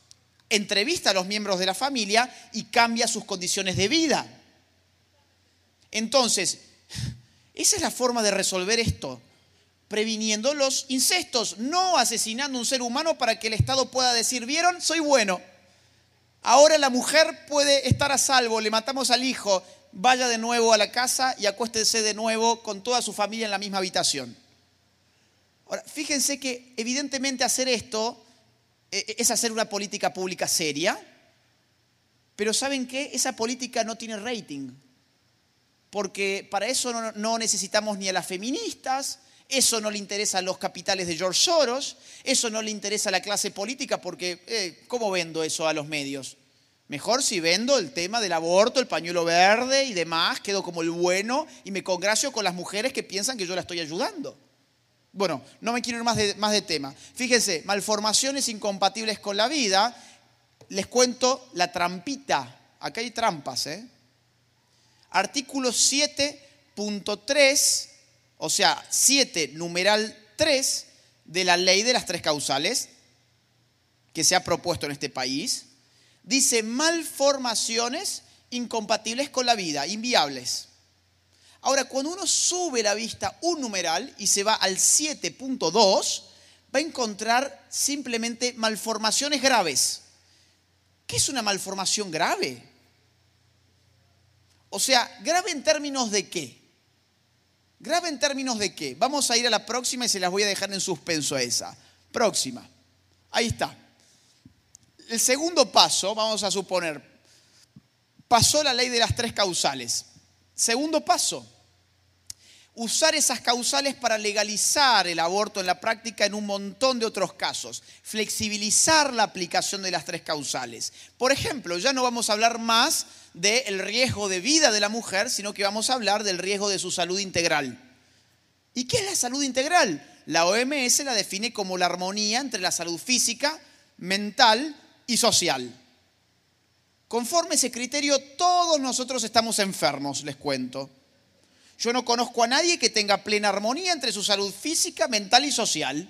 entrevista a los miembros de la familia y cambia sus condiciones de vida. Entonces, [LAUGHS] esa es la forma de resolver esto, previniendo los incestos, no asesinando a un ser humano para que el Estado pueda decir, vieron, soy bueno. Ahora la mujer puede estar a salvo, le matamos al hijo, vaya de nuevo a la casa y acuéstese de nuevo con toda su familia en la misma habitación. Ahora, fíjense que evidentemente hacer esto e, e, es hacer una política pública seria, pero ¿saben qué? Esa política no tiene rating, porque para eso no, necesitamos ni a las feministas, eso no le interesa a los capitales de George Soros, eso no le interesa a la clase política, porque eh, ¿cómo vendo eso a los medios? Mejor si vendo el tema del aborto, el pañuelo verde y demás, quedo como el bueno y me congracio con las mujeres que piensan que yo la estoy ayudando. Bueno, no me quiero ir más de, más de tema. Fíjense, malformaciones incompatibles con la vida. Les cuento la trampita. Acá hay trampas, ¿eh? Artículo 7.3, o sea, 7 numeral 3 de la ley de las tres causales que se ha propuesto en este país. Dice malformaciones incompatibles con la vida, inviables. Ahora, cuando uno sube la vista un numeral y se va al 7.2, va a encontrar simplemente malformaciones graves. ¿Qué es una malformación grave? O sea, grave en términos de qué? Grave en términos de qué? Vamos a ir a la próxima y se las voy a dejar en suspenso a esa. Próxima. Ahí está. El segundo paso, vamos a suponer, pasó la ley de las tres causales. Segundo paso, usar esas causales para legalizar el aborto en la práctica en un montón de otros casos, flexibilizar la aplicación de las tres causales. Por ejemplo, ya no vamos a hablar más del riesgo de vida de la mujer, sino que vamos a hablar del riesgo de su salud integral. ¿Y qué es la salud integral? La OMS la define como la armonía entre la salud física, mental y social. Conforme ese criterio, todos nosotros estamos enfermos, les cuento. Yo no conozco a nadie que tenga plena armonía entre su salud física, mental y social.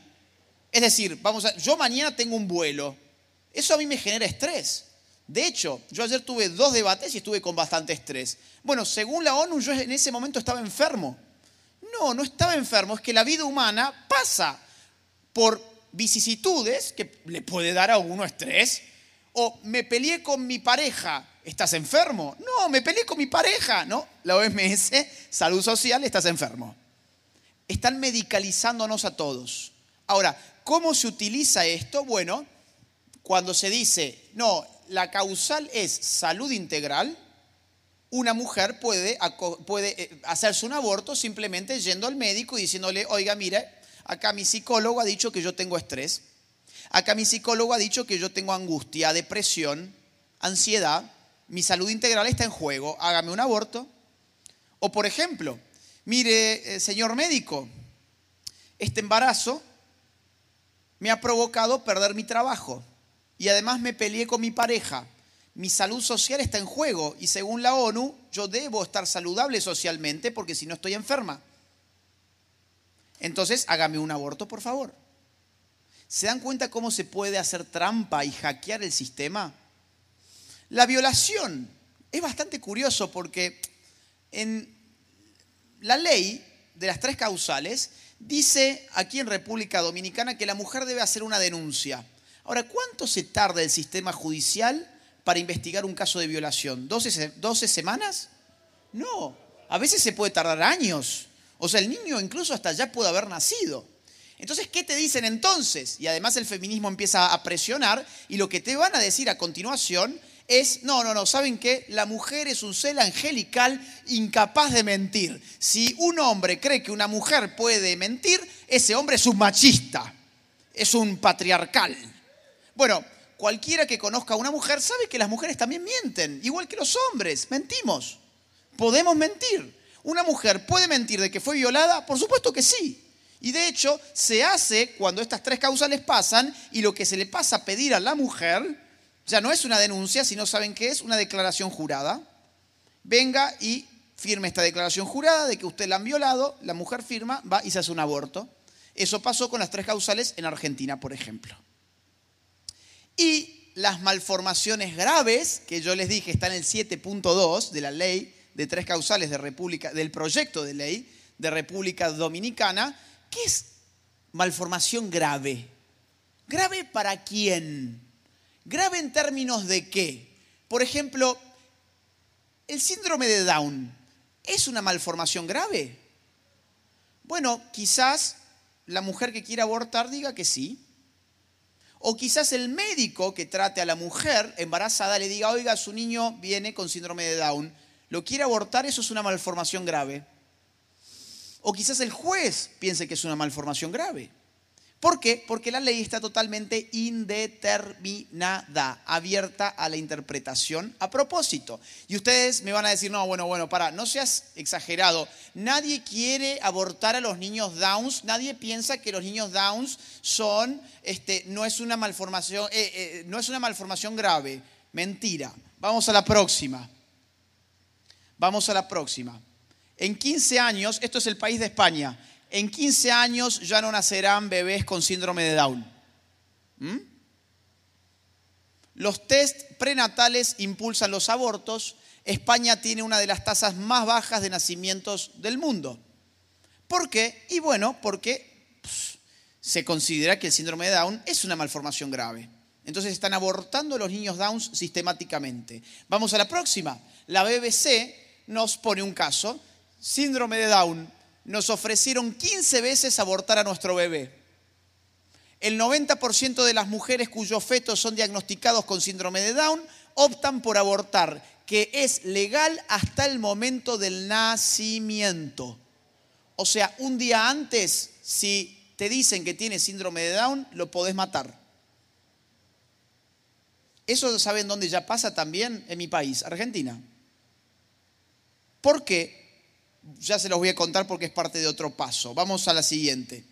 Es decir, vamos a, yo mañana tengo un vuelo. Eso a mí me genera estrés. De hecho, yo ayer tuve dos debates y estuve con bastante estrés. Bueno, según la ONU, yo en ese momento estaba enfermo. No, no estaba enfermo, es que la vida humana pasa por vicisitudes que le puede dar a uno estrés o me peleé con mi pareja, ¿estás enfermo? No, me peleé con mi pareja, ¿no? La OMS, salud social, estás enfermo. Están medicalizándonos a todos. Ahora, ¿cómo se utiliza esto? Bueno, cuando se dice, no, la causal es salud integral, una mujer puede, puede eh, hacerse un aborto simplemente yendo al médico y diciéndole, oiga, mire, acá mi psicólogo ha dicho que yo tengo estrés Acá mi psicólogo ha dicho que yo tengo angustia, depresión, ansiedad, mi salud integral está en juego, hágame un aborto. O por ejemplo, mire, eh, señor médico, este embarazo me ha provocado perder mi trabajo y además me peleé con mi pareja. Mi salud social está en juego y según la ONU yo debo estar saludable socialmente porque si no estoy enferma. Entonces hágame un aborto, por favor. ¿Se dan cuenta cómo se puede hacer trampa y hackear el sistema? La violación es bastante curioso porque en la ley de las tres causales dice aquí en República Dominicana que la mujer debe hacer una denuncia. Ahora, ¿cuánto se tarda el sistema judicial para investigar un caso de violación? ¿12, semanas? No, a veces se puede tardar años. O sea, el niño incluso hasta ya puede haber nacido. Entonces, ¿qué te dicen entonces? Y además el feminismo empieza a presionar y lo que te van a decir a continuación es, no, no, no, ¿saben qué? La mujer es un ser angelical incapaz de mentir. Si un hombre cree que una mujer puede mentir, ese hombre es un machista, es un patriarcal. Bueno, cualquiera que conozca a una mujer sabe que las mujeres también mienten, igual que los hombres, mentimos. Podemos mentir. ¿Una mujer puede mentir de que fue violada? Por supuesto que sí. Y de hecho, se hace cuando estas tres causales pasan y lo que se le pasa a pedir a la mujer ya no es una denuncia, sino saben qué es, una declaración jurada. Venga y firme esta declaración jurada de que usted la han violado, la mujer firma, va y se hace un aborto. Eso pasó con las tres causales en Argentina, por ejemplo. Y las malformaciones graves, que yo les dije está en el 7.2 de la ley de tres causales de República, del proyecto de ley de República Dominicana, ¿qué es malformación grave? ¿Grave para quién? ¿Grave en términos de qué? Por ejemplo, el síndrome de Down, ¿es una malformación grave? Bueno, quizás la mujer que quiera abortar diga que sí. O quizás el médico que trate a la mujer embarazada le diga, oiga, su niño viene con síndrome de Down, lo quiere abortar, eso es una malformación grave. O quizás el juez piense que es una malformación grave. ¿Por qué? Porque la ley está totalmente indeterminada, abierta a la interpretación a propósito. Y ustedes me van a decir, no, bueno, bueno, para, no seas exagerado. Nadie quiere abortar a los niños Downs, nadie piensa que los niños Downs son, este, no es una malformación, eh, eh, no es una malformación grave. Mentira. Vamos a la próxima. Vamos a la próxima. En 15 años, esto es el país de España, en 15 años ya no nacerán bebés con síndrome de Down. ¿Mm? Los test prenatales impulsan los abortos. España tiene una de las tasas más bajas de nacimientos del mundo. ¿Por qué? Y bueno, porque pues, se considera que el síndrome de Down es una malformación grave. Entonces están abortando a los niños Downs sistemáticamente. Vamos a la próxima. La BBC nos pone un caso. Síndrome de Down, nos ofrecieron 15 veces abortar a nuestro bebé. El 90% de las mujeres cuyos fetos son diagnosticados con síndrome de Down optan por abortar, que es legal hasta el momento del nacimiento. O sea, un día antes, si te dicen que tienes síndrome de Down, lo podés matar. Eso saben dónde ya pasa también en mi país, Argentina. ¿Por qué? Ya se los voy a contar porque es parte de otro paso. Vamos a la siguiente.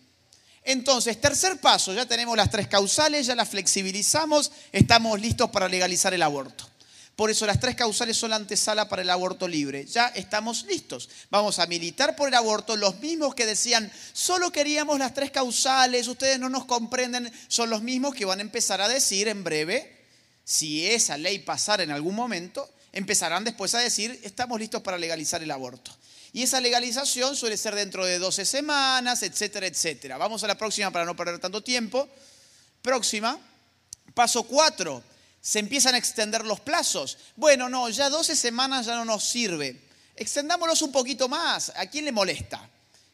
Entonces, tercer paso, ya tenemos las tres causales, ya las flexibilizamos, estamos listos para legalizar el aborto. Por eso las tres causales son la antesala para el aborto libre. Ya estamos listos. Vamos a militar por el aborto. Los mismos que decían, solo queríamos las tres causales, ustedes no nos comprenden, son los mismos que van a empezar a decir en breve, si esa ley pasara en algún momento, empezarán después a decir, estamos listos para legalizar el aborto. Y esa legalización suele ser dentro de 12 semanas, etcétera, etcétera. Vamos a la próxima para no perder tanto tiempo. Próxima. Paso 4. Se empiezan a extender los plazos. Bueno, no, ya 12 semanas ya no nos sirve. Extendámoslos un poquito más. ¿A quién le molesta?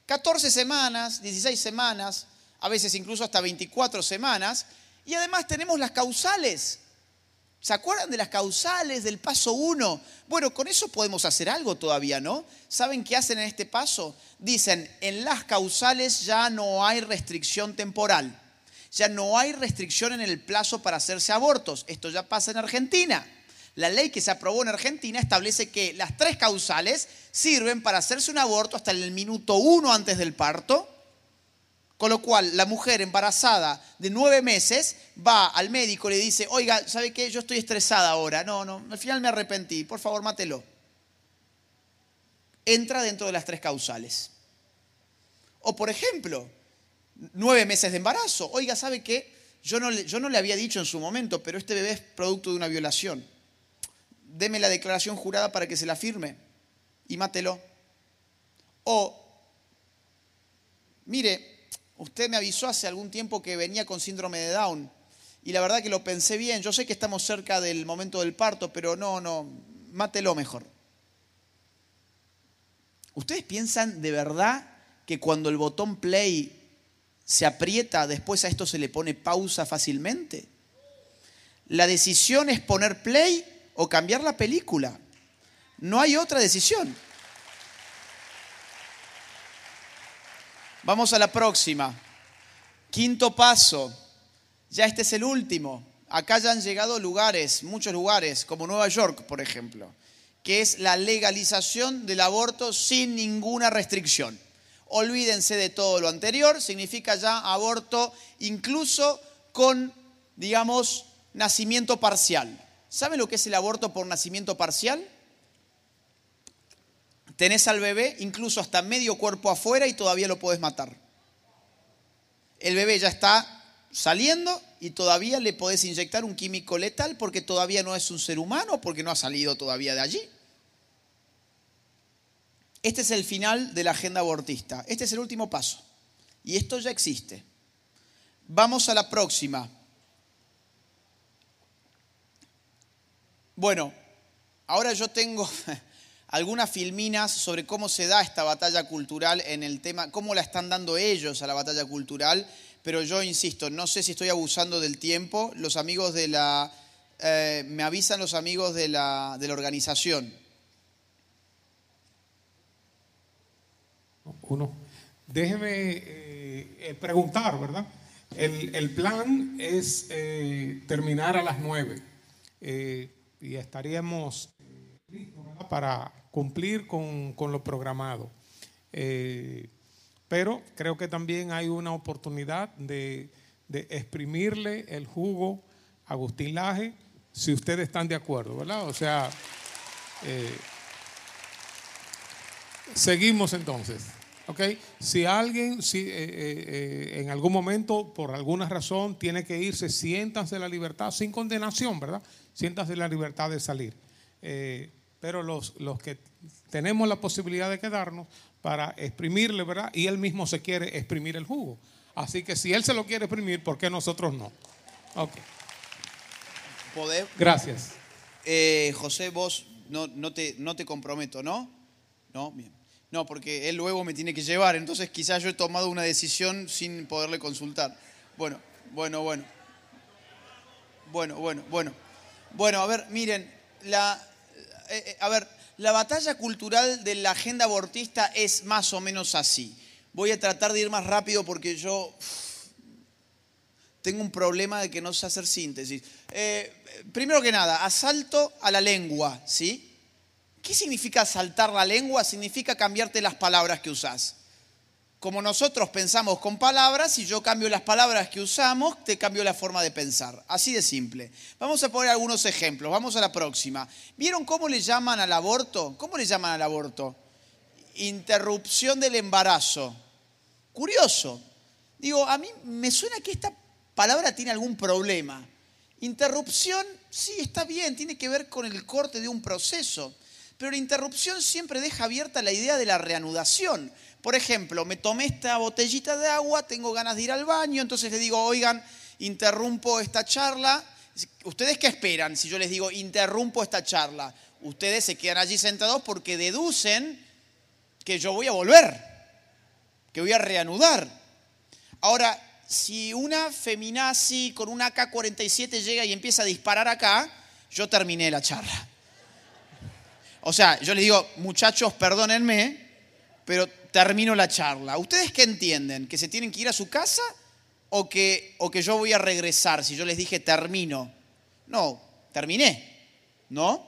14 semanas, 16 semanas, a veces incluso hasta 24 semanas. Y además tenemos las causales. ¿Se acuerdan de las causales del paso 1? Bueno, con eso podemos hacer algo todavía, ¿no? ¿Saben qué hacen en este paso? Dicen, en las causales ya no hay restricción temporal, ya no hay restricción en el plazo para hacerse abortos. Esto ya pasa en Argentina. La ley que se aprobó en Argentina establece que las tres causales sirven para hacerse un aborto hasta el minuto uno antes del parto, con lo cual, la mujer embarazada de nueve meses va al médico y le dice, oiga, ¿sabe qué? Yo estoy estresada ahora. No, no, al final me arrepentí. Por favor, mátelo. Entra dentro de las tres causales. O, por ejemplo, nueve meses de embarazo. Oiga, ¿sabe qué? Yo no, yo no le había dicho en su momento, pero este bebé es producto de una violación. Deme la declaración jurada para que se la firme y mátelo. O, mire, Usted me avisó hace algún tiempo que venía con síndrome de Down. Y la verdad que lo pensé bien. Yo sé que estamos cerca del momento del parto, pero no, no, mátelo mejor. ¿Ustedes piensan de verdad que cuando el botón play se aprieta, después a esto se le pone pausa fácilmente? La decisión es poner play o cambiar la película. No hay otra decisión. Vamos a la próxima. Quinto paso. Ya este es el último. acá ya han llegado lugares, muchos lugares, como Nueva York, por ejemplo, que es la legalización del aborto sin ninguna restricción. Olvídense de todo lo anterior, significa ya aborto incluso con, digamos, nacimiento parcial. ¿Saben lo que es el aborto por nacimiento parcial? Tenés al bebé incluso hasta medio cuerpo afuera y todavía lo podés matar. El bebé ya está saliendo y todavía le podés inyectar un químico letal porque todavía no es un ser humano, porque no ha salido todavía de allí. Este es el final de la agenda abortista. Este es el último paso. Y esto ya existe. Vamos a la próxima. Bueno, ahora yo tengo [LAUGHS] algunas filminas sobre cómo se da esta batalla cultural en el tema, cómo la están dando ellos a la batalla cultural, pero yo insisto, no sé si estoy abusando del tiempo. Los amigos de la... Eh, me avisan los amigos de la, de la organización. Uno. Déjeme eh, eh, preguntar, ¿verdad? El, plan es terminar a las nueve y estaríamos para cumplir con, lo programado. Eh, pero creo que también hay una oportunidad de, exprimirle el jugo a Agustín Laje, si ustedes están de acuerdo, ¿verdad? O sea, eh, seguimos entonces. ¿ok? Si alguien si, eh, en algún momento, por alguna razón, tiene que irse, siéntanse la libertad, sin condenación, ¿verdad? Siéntanse la libertad de salir. Pero los, los que tenemos la posibilidad de quedarnos para exprimirle, ¿verdad? Y él mismo se quiere exprimir el jugo. Así que si él se lo quiere exprimir, ¿por qué nosotros no? Ok. Gracias. Eh, José, vos no, no, te, no te comprometo, ¿no? No, bien. No, porque él luego me tiene que llevar, entonces quizás yo he tomado una decisión sin poderle consultar. Bueno, bueno, bueno. Bueno, bueno, bueno. Bueno, a ver, miren, la, eh, eh, a ver, la batalla cultural de la agenda abortista es más o menos así. Voy a tratar de ir más rápido porque yo tengo un problema de que no sé hacer síntesis. Eh, primero que nada, asalto a la lengua, ¿sí? ¿Qué significa asaltar la lengua? Significa cambiarte las palabras que usás como nosotros pensamos con palabras, si yo cambio las palabras que usamos, te cambio la forma de pensar. Así de simple. Vamos a poner algunos ejemplos. Vamos a la próxima. ¿Vieron cómo le llaman al aborto? ¿Cómo le llaman al aborto? Interrupción del embarazo. Curioso. Digo, a mí me suena que esta palabra tiene algún problema. Interrupción, sí, está bien, tiene que ver con el corte de un proceso. Pero la interrupción siempre deja abierta la idea de la reanudación. Por ejemplo, me tomé esta botellita de agua, tengo ganas de ir al baño, entonces le digo, oigan, interrumpo esta charla. ¿Ustedes qué esperan si yo les digo, interrumpo esta charla? Ustedes se quedan allí sentados porque deducen que yo voy a volver, que voy a reanudar. Ahora, si una feminazi con una AK-47 llega y empieza a disparar acá, yo terminé la charla. O sea, yo les digo, muchachos, perdónenme, pero termino la charla. ¿Ustedes qué entienden? ¿Que se tienen que ir a su casa o que, o que yo voy a regresar si yo les dije termino? No, terminé, ¿no?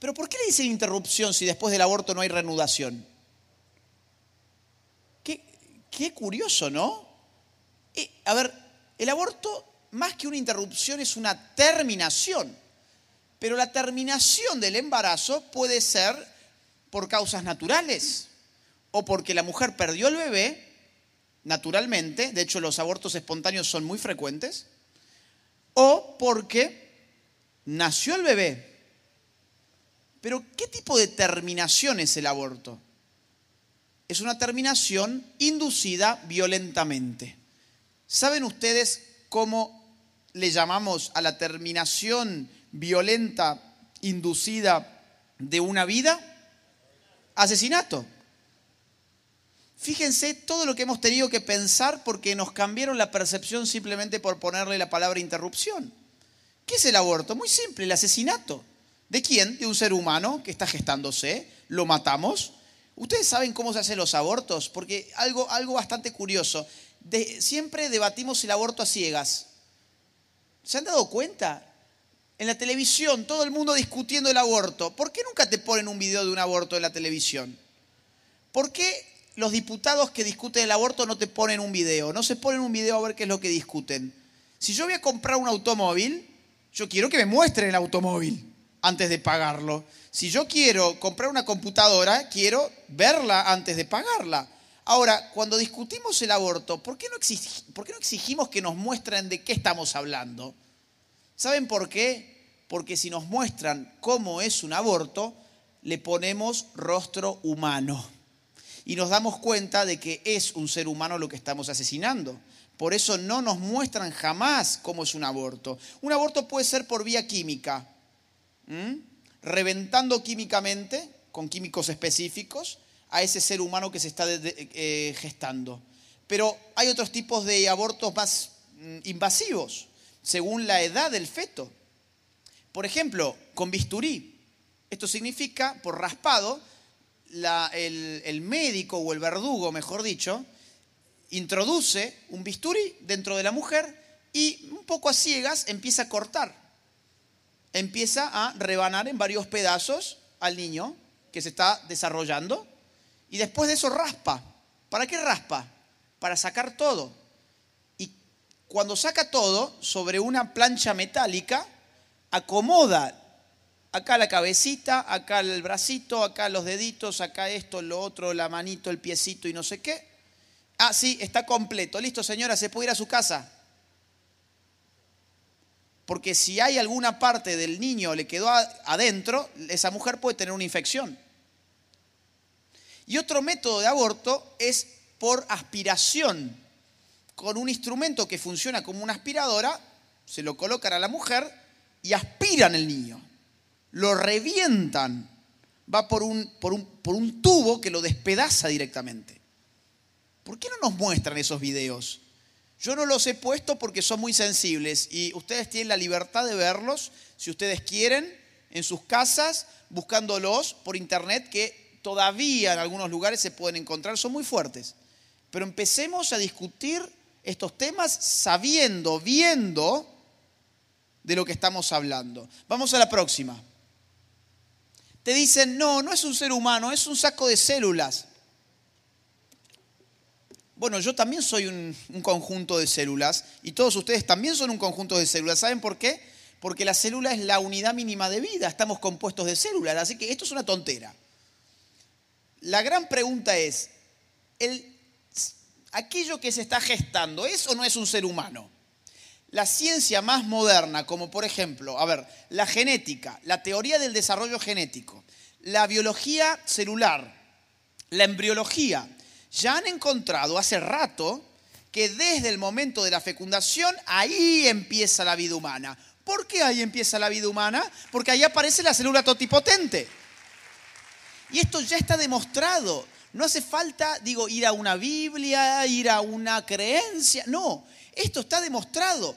Pero ¿por qué le dicen interrupción si después del aborto no hay reanudación? Qué, qué curioso, ¿no? Eh, a ver, el aborto más que una interrupción es una terminación, pero la terminación del embarazo puede ser por causas naturales o porque la mujer perdió el bebé, naturalmente, de hecho los abortos espontáneos son muy frecuentes, o porque nació el bebé. Pero ¿qué tipo de terminación es el aborto? Es una terminación inducida violentamente. ¿Saben ustedes cómo le llamamos a la terminación violenta inducida de una vida? Asesinato. Fíjense todo lo que hemos tenido que pensar porque nos cambiaron la percepción simplemente por ponerle la palabra interrupción. ¿Qué es el aborto? Muy simple, el asesinato. ¿De quién? De un ser humano que está gestándose, lo matamos. ¿Ustedes saben cómo se hacen los abortos? Porque algo, algo bastante curioso. siempre debatimos el aborto a ciegas. ¿Se han dado cuenta? En la televisión, todo el mundo discutiendo el aborto. ¿Por qué nunca te ponen un video de un aborto en la televisión? ¿Por qué los diputados que discuten el aborto no te ponen un video? No se ponen un video a ver qué es lo que discuten. Si yo voy a comprar un automóvil, yo quiero que me muestren el automóvil antes de pagarlo. Si yo quiero comprar una computadora, quiero verla antes de pagarla. Ahora, cuando discutimos el aborto, ¿por qué no, exigimos que nos muestren de qué estamos hablando? ¿Saben por qué? Porque si nos muestran cómo es un aborto, le ponemos rostro humano. Y nos damos cuenta de que es un ser humano lo que estamos asesinando. Por eso no nos muestran jamás cómo es un aborto. Un aborto puede ser por vía química, reventando químicamente, con químicos específicos, a ese ser humano que se está eh, gestando. Pero hay otros tipos de abortos más mm, invasivos, según la edad del feto. Por ejemplo, con bisturí. Esto significa, por raspado, el, el médico o el verdugo, mejor dicho, introduce un bisturí dentro de la mujer y un poco a ciegas empieza a cortar. Empieza a rebanar en varios pedazos al niño que se está desarrollando y después de eso raspa. ¿Para qué raspa? Para sacar todo. Y cuando saca todo sobre una plancha metálica, acomoda acá la cabecita, acá el bracito, acá los deditos, acá esto, lo otro, la manito, el piecito y no sé qué. Ah, sí, está completo. Listo, señora, se puede ir a su casa. Porque si hay alguna parte del niño le quedó adentro, esa mujer puede tener una infección. Y otro método de aborto es por aspiración. Con un instrumento que funciona como una aspiradora, se lo colocan a la mujer y aspiran el niño. Lo revientan. Va por un, por un, por un tubo que lo despedaza directamente. ¿Por qué no nos muestran esos videos? Yo no los he puesto porque son muy sensibles y ustedes tienen la libertad de verlos si ustedes quieren en sus casas buscándolos por internet que todavía en algunos lugares se pueden encontrar, son muy fuertes. Pero empecemos a discutir estos temas sabiendo, viendo de lo que estamos hablando. Vamos a la próxima. Te dicen, no, no es un ser humano, es un saco de células. Bueno, yo también soy un, un, conjunto de células y todos ustedes también son un conjunto de células. ¿Saben por qué? Porque la célula es la unidad mínima de vida, estamos compuestos de células, así que esto es una tontera. La gran pregunta es, ¿aquello que se está gestando es o no es un ser humano? La ciencia más moderna, como por ejemplo, a ver, la genética, la teoría del desarrollo genético, la biología celular, la embriología, ya han encontrado hace rato que desde el momento de la fecundación ahí empieza la vida humana. ¿Por qué ahí empieza la vida humana? Porque ahí aparece la célula totipotente. Y esto ya está demostrado. No hace falta, digo, ir a una Biblia, ir a una creencia. No, esto está demostrado.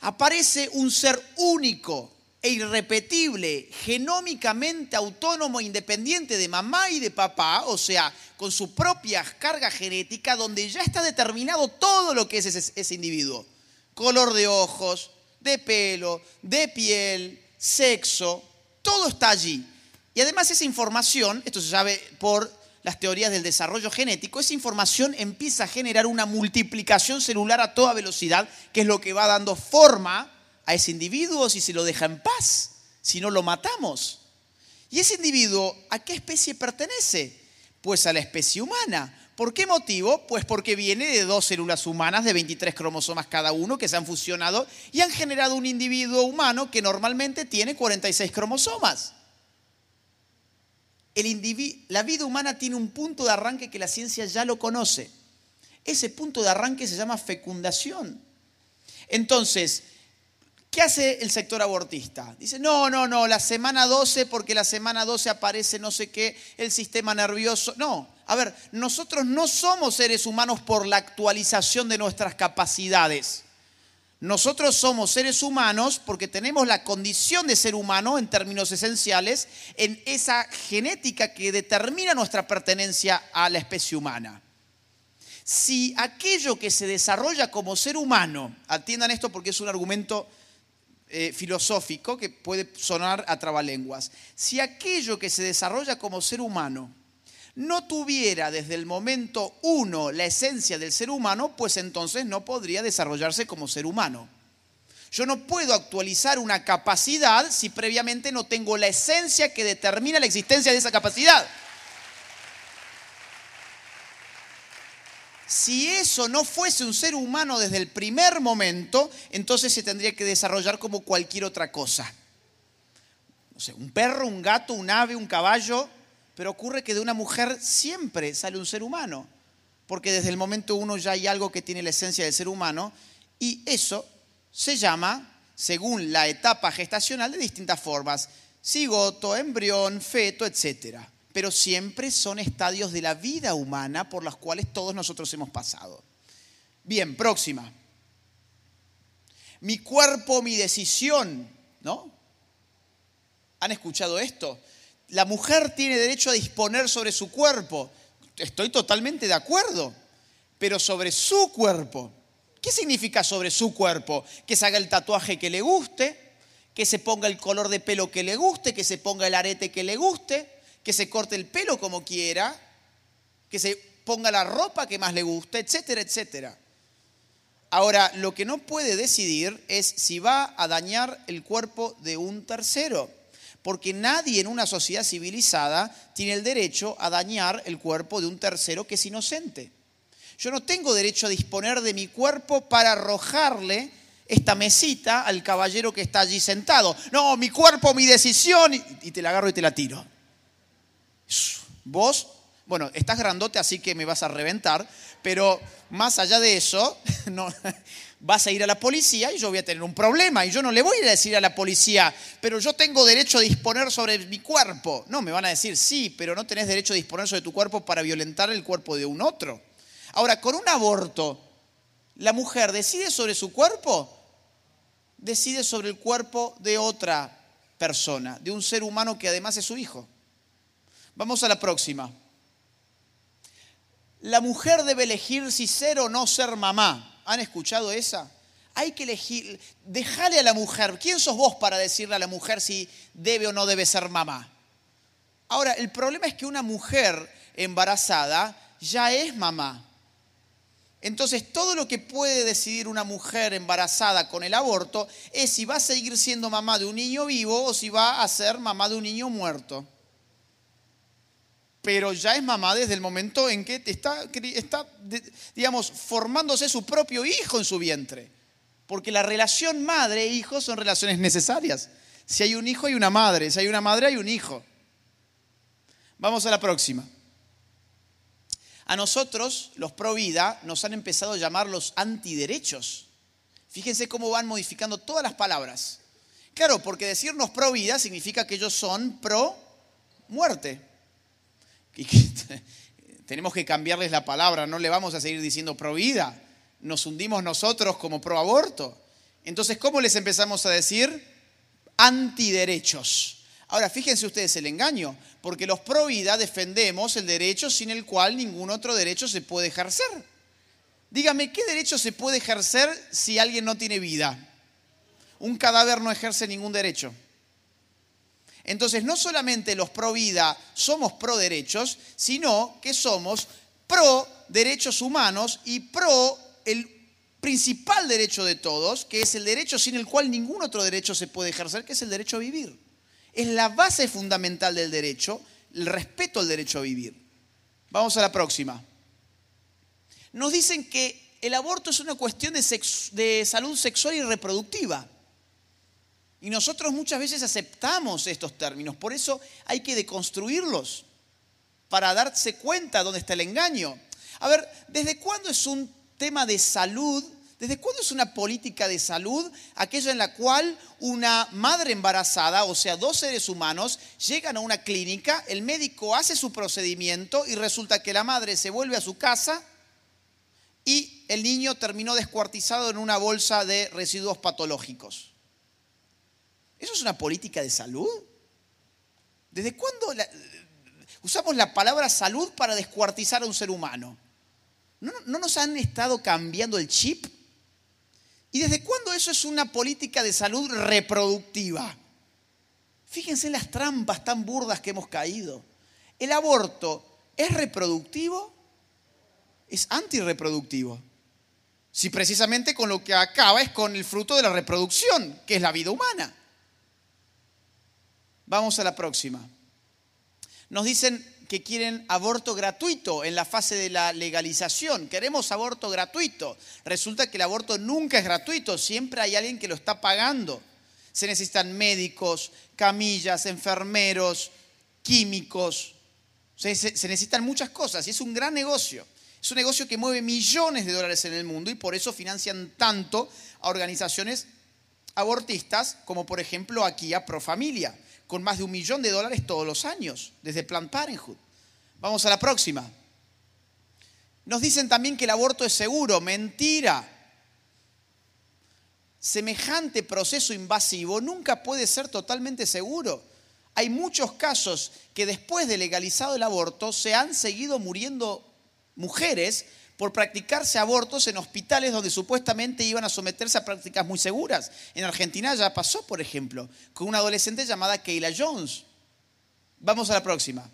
Aparece un ser único e irrepetible, genómicamente autónomo e independiente de mamá y de papá, o sea, con su propia carga genética, donde ya está determinado todo lo que es ese, ese individuo. Color de ojos, de pelo, de piel, sexo, todo está allí. Y además esa información, esto se sabe por las teorías del desarrollo genético, esa información empieza a generar una multiplicación celular a toda velocidad, que es lo que va dando forma a ese individuo si se lo deja en paz, si no lo matamos. ¿Y ese individuo a qué especie pertenece? Pues a la especie humana. ¿Por qué motivo? Pues porque viene de dos células humanas de 23 cromosomas cada uno que se han fusionado y han generado un individuo humano que normalmente tiene 46 cromosomas la vida humana tiene un punto de arranque que la ciencia ya lo conoce. Ese punto de arranque se llama fecundación. Entonces, ¿qué hace el sector abortista? Dice, no, no, no, la semana 12, porque la semana 12 aparece no sé qué, el sistema nervioso. No, a ver, nosotros no somos seres humanos por la actualización de nuestras capacidades. Nosotros somos seres humanos porque tenemos la condición de ser humano en términos esenciales en esa genética que determina nuestra pertenencia a la especie humana. Si aquello que se desarrolla como ser humano, atiendan esto porque es un argumento eh, filosófico que puede sonar a trabalenguas. Si aquello que se desarrolla como ser humano no tuviera desde el momento uno la esencia del ser humano, pues entonces no podría desarrollarse como ser humano. Yo no puedo actualizar una capacidad si previamente no tengo la esencia que determina la existencia de esa capacidad. Si eso no fuese un ser humano desde el primer momento, entonces se tendría que desarrollar como cualquier otra cosa. No sé, un perro, un gato, un ave, un caballo, pero ocurre que de una mujer siempre sale un ser humano, porque desde el momento uno ya hay algo que tiene la esencia del ser humano y eso se llama, según la etapa gestacional, de distintas formas, cigoto, embrión, feto, etcétera pero siempre son estadios de la vida humana por los cuales todos nosotros hemos pasado. Bien, próxima. Mi cuerpo, mi decisión, ¿no? ¿Han escuchado esto? La mujer tiene derecho a disponer sobre su cuerpo. Estoy totalmente de acuerdo, pero sobre su cuerpo. ¿Qué significa sobre su cuerpo? Que se haga el tatuaje que le guste, que se ponga el color de pelo que le guste, que se ponga el arete que le guste, que se corte el pelo como quiera, que se ponga la ropa que más le gusta, etcétera, etcétera. Ahora, lo que no puede decidir es si va a dañar el cuerpo de un tercero, porque nadie en una sociedad civilizada tiene el derecho a dañar el cuerpo de un tercero que es inocente. Yo no tengo derecho a disponer de mi cuerpo para arrojarle esta mesita al caballero que está allí sentado. No, mi cuerpo, mi decisión, y te la agarro y te la tiro. Vos, bueno, estás grandote así que me vas a reventar, pero más allá de eso, [LAUGHS] no, vas a ir a la policía y yo voy a tener un problema y yo no le voy a decir a la policía, pero yo tengo derecho a disponer sobre mi cuerpo. No, me van a decir, sí, pero no tenés derecho a disponer sobre tu cuerpo para violentar el cuerpo de un otro. Ahora, con un aborto, ¿la mujer decide sobre su cuerpo? Decide sobre el cuerpo de otra persona, de un ser humano que además es su hijo. Vamos a la próxima. La mujer debe elegir si ser o no ser mamá. ¿Han escuchado esa? Hay que elegir, déjale a la mujer. ¿Quién sos vos para decirle a la mujer si debe o no debe ser mamá? Ahora, el problema es que una mujer embarazada ya es mamá. Entonces, todo lo que puede decidir una mujer embarazada con el aborto es si va a seguir siendo mamá de un niño vivo o si va a ser mamá de un niño muerto pero ya es mamá desde el momento en que está, está, digamos, formándose su propio hijo en su vientre. Porque la relación madre-hijo son relaciones necesarias. Si hay un hijo, hay una madre. Si hay una madre, hay un hijo. Vamos a la próxima. A nosotros, los pro vida, nos han empezado a llamar los antiderechos. Fíjense cómo van modificando todas las palabras. Claro, porque decirnos pro vida significa que ellos son pro muerte [LAUGHS] [LAUGHS] tenemos que cambiarles la palabra, no le vamos a seguir diciendo pro vida, nos hundimos nosotros como pro aborto. Entonces, ¿cómo les empezamos a decir? Antiderechos. Ahora, fíjense ustedes el engaño, porque los pro vida defendemos el derecho sin el cual ningún otro derecho se puede ejercer. Dígame, ¿qué derecho se puede ejercer si alguien no tiene vida? Un cadáver no ejerce ningún derecho. Entonces, no solamente los pro vida somos pro derechos, sino que somos pro derechos humanos y pro el principal derecho de todos, que es el derecho sin el cual ningún otro derecho se puede ejercer, que es el derecho a vivir. Es la base fundamental del derecho, el respeto al derecho a vivir. Vamos a la próxima. Nos dicen que el aborto es una cuestión de, de salud sexual y reproductiva. Y nosotros muchas veces aceptamos estos términos, por eso hay que deconstruirlos para darse cuenta dónde está el engaño. A ver, ¿desde cuándo es un tema de salud? ¿Desde cuándo es una política de salud aquella en la cual una madre embarazada, o sea, dos seres humanos, llegan a una clínica, el médico hace su procedimiento y resulta que la madre se vuelve a su casa y el niño terminó descuartizado en una bolsa de residuos patológicos? ¿Eso es una política de salud? ¿Desde cuándo usamos la palabra salud para descuartizar a un ser humano? ¿No, ¿No nos han estado cambiando el chip? ¿Y desde cuándo eso es una política de salud reproductiva? Fíjense en las trampas tan burdas que hemos caído. ¿El aborto es reproductivo? Es antirreproductivo. Si precisamente con lo que acaba es con el fruto de la reproducción, que es la vida humana. Vamos a la próxima. Nos dicen que quieren aborto gratuito en la fase de la legalización. Queremos aborto gratuito. Resulta que el aborto nunca es gratuito, siempre hay alguien que lo está pagando. Se necesitan médicos, camillas, enfermeros, químicos. Se, necesitan muchas cosas y es un gran negocio. Es un negocio que mueve millones de dólares en el mundo y por eso financian tanto a organizaciones abortistas como por ejemplo aquí a Profamilia, con más de un millón de dólares todos los años, desde Planned Parenthood. Vamos a la próxima. Nos dicen también que el aborto es seguro. Mentira. Semejante proceso invasivo nunca puede ser totalmente seguro. Hay muchos casos que después de legalizado el aborto se han seguido muriendo mujeres por practicarse abortos en hospitales donde supuestamente iban a someterse a prácticas muy seguras. En Argentina ya pasó, por ejemplo, con una adolescente llamada Kayla Jones. Vamos a la próxima.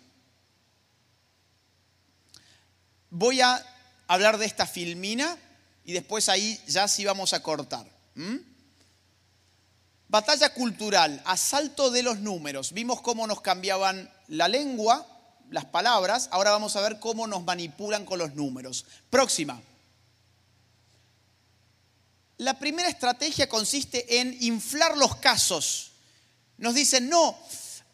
Voy a hablar de esta filmina y después ahí ya sí vamos a cortar. Batalla cultural, asalto de los números. Vimos cómo nos cambiaban la lengua, las palabras, ahora vamos a ver cómo nos manipulan con los números. Próxima. La primera estrategia consiste en inflar los casos. Nos dicen, no,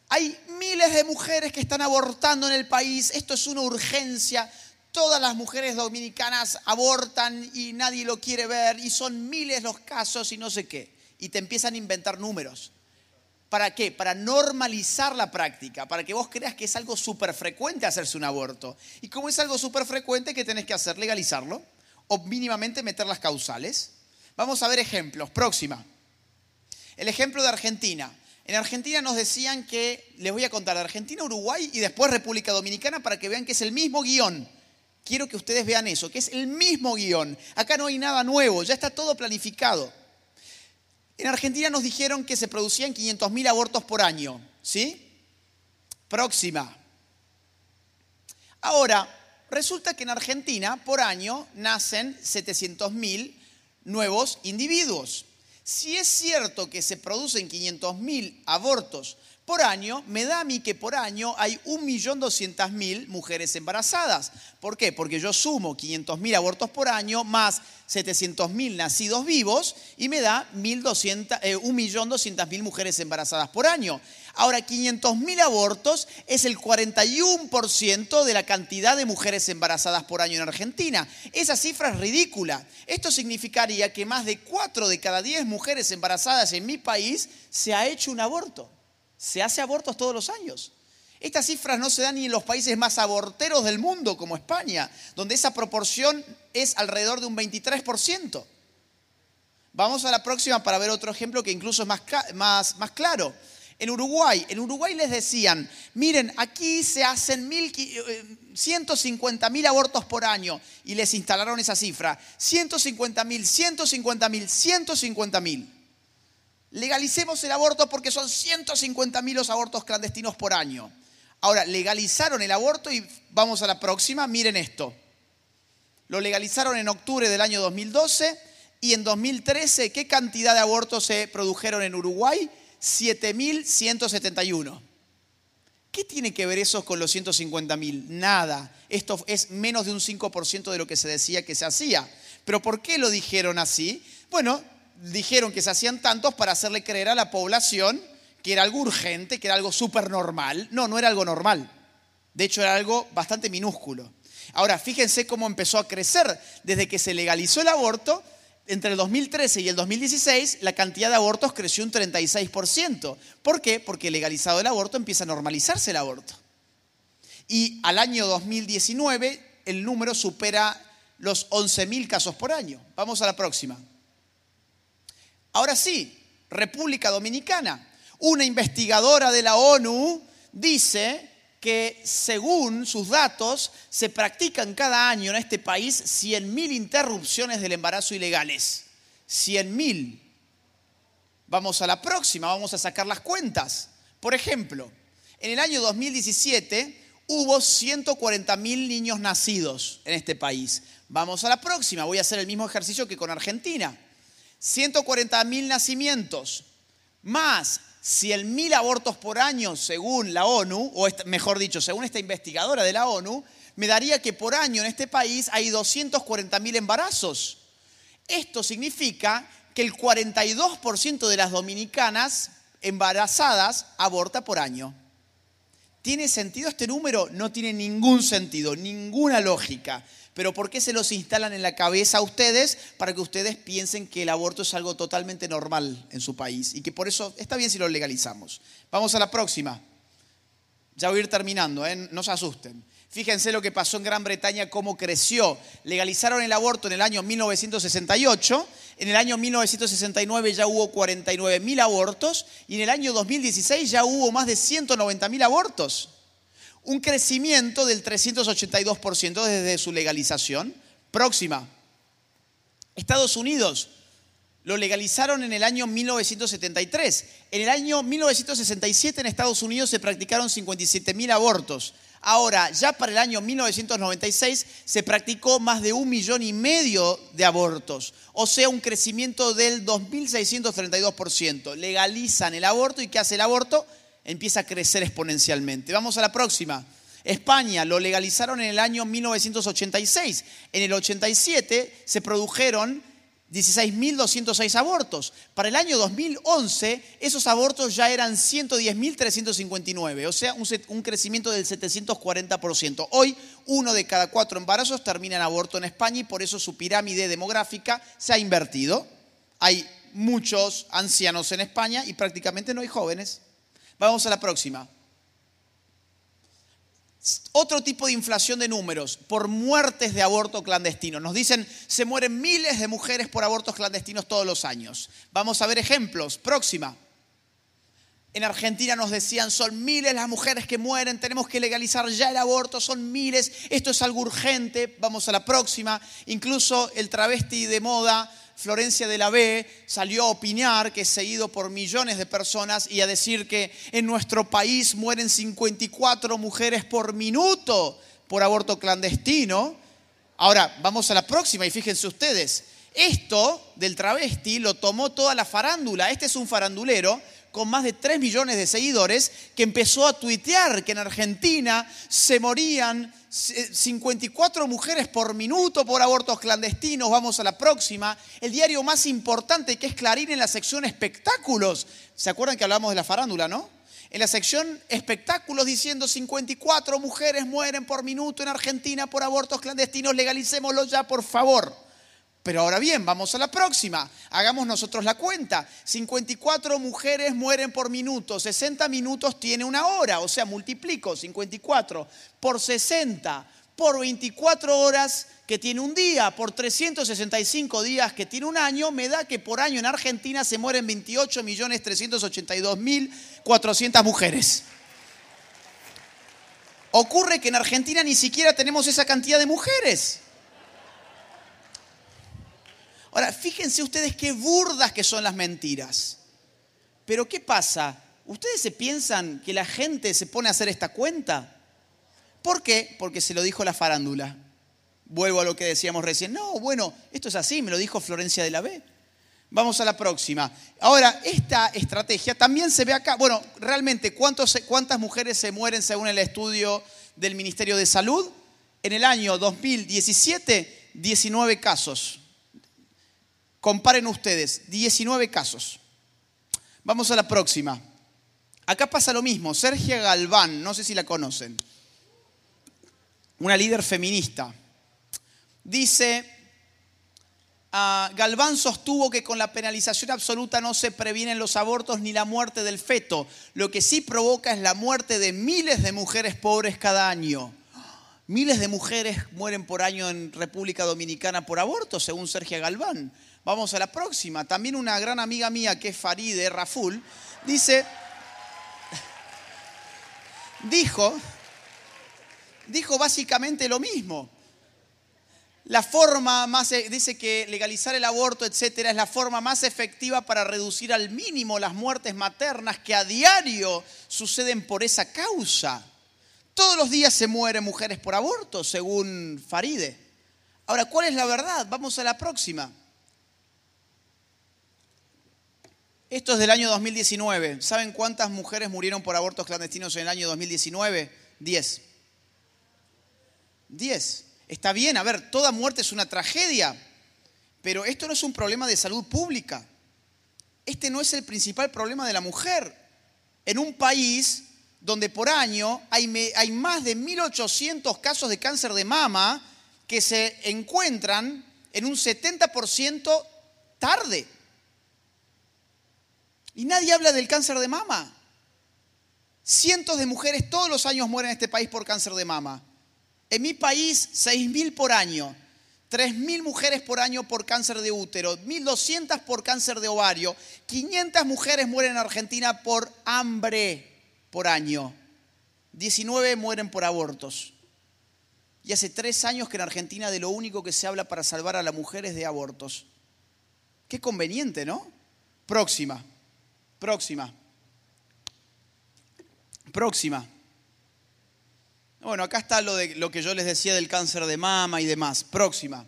hay miles de mujeres que están abortando en el país, esto es una urgencia, todas las mujeres dominicanas abortan y nadie lo quiere ver y son miles los casos y no sé qué. Y te empiezan a inventar números. ¿Para qué? Para normalizar la práctica, para que vos creas que es algo súper frecuente hacerse un aborto. Y como es algo súper frecuente, ¿qué tenés que hacer? Legalizarlo o mínimamente meter las causales. Vamos a ver ejemplos. Próxima. El ejemplo de Argentina. En Argentina nos decían que, les voy a contar, Argentina, Uruguay y después República Dominicana para que vean que es el mismo guion quiero que ustedes vean eso, que es el mismo guion. Acá no hay nada nuevo, ya está todo planificado. En Argentina nos dijeron que se producían 500.000 abortos por año, ¿sí? Próxima. Ahora, resulta que en Argentina por año nacen 700.000 nuevos individuos. Si es cierto que se producen 500.000 abortos por año, me da a mí que por año hay 1.200.000 mujeres embarazadas. ¿Por qué? Porque yo sumo 500.000 abortos por año más 700.000 nacidos vivos y me da 1.200.000 eh, mujeres embarazadas por año. Ahora, 500.000 abortos es el 41% de la cantidad de mujeres embarazadas por año en Argentina. Esa cifra es ridícula. Esto significaría que más de 4 de cada 10 mujeres embarazadas en mi país se ha hecho un aborto se hace abortos todos los años. Estas cifras no se dan ni en los países más aborteros del mundo, como España, donde esa proporción es alrededor de un 23%. Vamos a la próxima para ver otro ejemplo que incluso es más, claro. En Uruguay, en Uruguay les decían, miren, aquí se hacen 150 mil abortos por año y les instalaron esa cifra. 150 mil, 150 mil, 150 mil. Legalicemos el aborto porque son 150 mil los abortos clandestinos por año. Ahora, legalizaron el aborto y vamos a la próxima, miren esto. Lo legalizaron en octubre del año 2012 y en 2013, ¿qué cantidad de abortos se produjeron en Uruguay? 7.171. ¿Qué tiene que ver eso con los 150.000? Nada. Esto es menos de un 5% de lo que se decía que se hacía. ¿Pero por qué lo dijeron así? Bueno, dijeron que se hacían tantos para hacerle creer a la población que era algo urgente, que era algo súper normal. No, no era algo normal. De hecho, era algo bastante minúsculo. Ahora, fíjense cómo empezó a crecer. Desde que se legalizó el aborto, entre el 2013 y el 2016, la cantidad de abortos creció un 36%. ¿Por qué? Porque legalizado el aborto empieza a normalizarse el aborto. Y al año 2019, el número supera los 11.000 casos por año. Vamos a la próxima. Ahora sí, República Dominicana. Una investigadora de la ONU dice que según sus datos se practican cada año en este país 100.000 interrupciones del embarazo ilegales. 100.000. Vamos a la próxima, vamos a sacar las cuentas. Por ejemplo, en el año 2017 hubo 140.000 niños nacidos en este país. Vamos a la próxima, voy a hacer el mismo ejercicio que con Argentina. 140.000 nacimientos, más 100.000 abortos por año según la ONU, o mejor dicho, según esta investigadora de la ONU, me daría que por año en este país hay 240.000 embarazos. Esto significa que el 42% de las dominicanas embarazadas aborta por año. ¿Tiene sentido este número? No tiene ningún sentido, ninguna lógica. Pero ¿por qué se los instalan en la cabeza a ustedes para que ustedes piensen que el aborto es algo totalmente normal en su país y que por eso está bien si lo legalizamos? Vamos a la próxima. Ya voy a ir terminando, ¿eh? no se asusten. Fíjense lo que pasó en Gran Bretaña, cómo creció. Legalizaron el aborto en el año 1968, en el año 1969 ya hubo 49 mil abortos y en el año 2016 ya hubo más de 190 mil abortos. Un crecimiento del 382% desde su legalización. Próxima. Estados Unidos lo legalizaron en el año 1973. En el año 1967 en Estados Unidos se practicaron 57 mil abortos. Ahora, ya para el año 1996 se practicó más de un millón y medio de abortos, o sea, un crecimiento del 2.632%. Legalizan el aborto y ¿qué hace el aborto? Empieza a crecer exponencialmente. Vamos a la próxima. España lo legalizaron en el año 1986. En el 87 se produjeron 16.206 abortos. Para el año 2011, esos abortos ya eran 110.359, o sea, un, crecimiento del 740%. Hoy, uno de cada cuatro embarazos termina en aborto en España y por eso su pirámide demográfica se ha invertido. Hay muchos ancianos en España y prácticamente no hay jóvenes. Vamos a la próxima. Otro tipo de inflación de números por muertes de aborto clandestino. Nos dicen, se mueren miles de mujeres por abortos clandestinos todos los años. Vamos a ver ejemplos. Próxima. En Argentina nos decían, son miles las mujeres que mueren, tenemos que legalizar ya el aborto, son miles, esto es algo urgente, vamos a la próxima. Incluso el travesti de moda Florencia de la B salió a opinar, que es seguido por millones de personas, y a decir que en nuestro país mueren 54 mujeres por minuto por aborto clandestino. Ahora, vamos a la próxima y fíjense ustedes, esto del travesti lo tomó toda la farándula. Este es un farandulero con más de 3 millones de seguidores que empezó a tuitear que en Argentina se morían 54 mujeres por minuto por abortos clandestinos, vamos a la próxima. El diario más importante que es Clarín en la sección espectáculos. ¿Se acuerdan que hablamos de la farándula, no? En la sección espectáculos diciendo 54 mujeres mueren por minuto en Argentina por abortos clandestinos, legalicémoslo ya, por favor. Pero ahora bien, vamos a la próxima. Hagamos nosotros la cuenta. 54 mujeres mueren por minuto. 60 minutos tiene una hora. O sea, multiplico 54 por 60 por 24 horas que tiene un día, por 365 días que tiene un año, me da que por año en Argentina se mueren 28.382.400 mujeres. Ocurre que en Argentina ni siquiera tenemos esa cantidad de mujeres. Ahora, fíjense ustedes qué burdas que son las mentiras. Pero ¿qué pasa? ¿Ustedes se piensan que la gente se pone a hacer esta cuenta? ¿Por qué? Porque se lo dijo la farándula. Vuelvo a lo que decíamos recién. No, bueno, esto es así, me lo dijo Florencia de la B. Vamos a la próxima. Ahora, esta estrategia también se ve acá. Bueno, realmente, ¿cuántas mujeres se mueren según el estudio del Ministerio de Salud? En el año 2017, 19 casos. Comparen ustedes, 19 casos. Vamos a la próxima. Acá pasa lo mismo. Sergia Galván, no sé si la conocen, una líder feminista, dice, ah, Galván sostuvo que con la penalización absoluta no se previenen los abortos ni la muerte del feto. Lo que sí provoca es la muerte de miles de mujeres pobres cada año. Miles de mujeres mueren por año en República Dominicana por aborto, según Sergio Galván. Vamos a la próxima. También una gran amiga mía que es Faride Raful dice, [LAUGHS] dijo, dijo básicamente lo mismo. la forma más, e, dice que legalizar el aborto, etcétera, es la forma más efectiva para reducir al mínimo las muertes maternas que a diario suceden por esa causa. Todos los días se mueren mujeres por aborto, según Faride. Ahora, ¿cuál es la verdad? Vamos a la próxima. Esto es del año 2019. ¿Saben cuántas mujeres murieron por abortos clandestinos en el año 2019? Diez. Diez. Está bien, a ver, toda muerte es una tragedia, pero esto no es un problema de salud pública. Este no es el principal problema de la mujer. En un país donde por año hay, hay más de 1.800 casos de cáncer de mama que se encuentran en un 70% tarde. Y nadie habla del cáncer de mama. Cientos de mujeres todos los años mueren en este país por cáncer de mama. En mi país, 6.000 por año, 3.000 mujeres por año por cáncer de útero, 1.200 por cáncer de ovario, 500 mujeres mueren en Argentina por hambre por año, 19 mueren por abortos. Y hace tres años que en Argentina de lo único que se habla para salvar a la mujer es de abortos. Qué conveniente, ¿no? Próxima, próxima, próxima. Bueno, acá está lo, de, lo que yo les decía del cáncer de mama y demás. Próxima.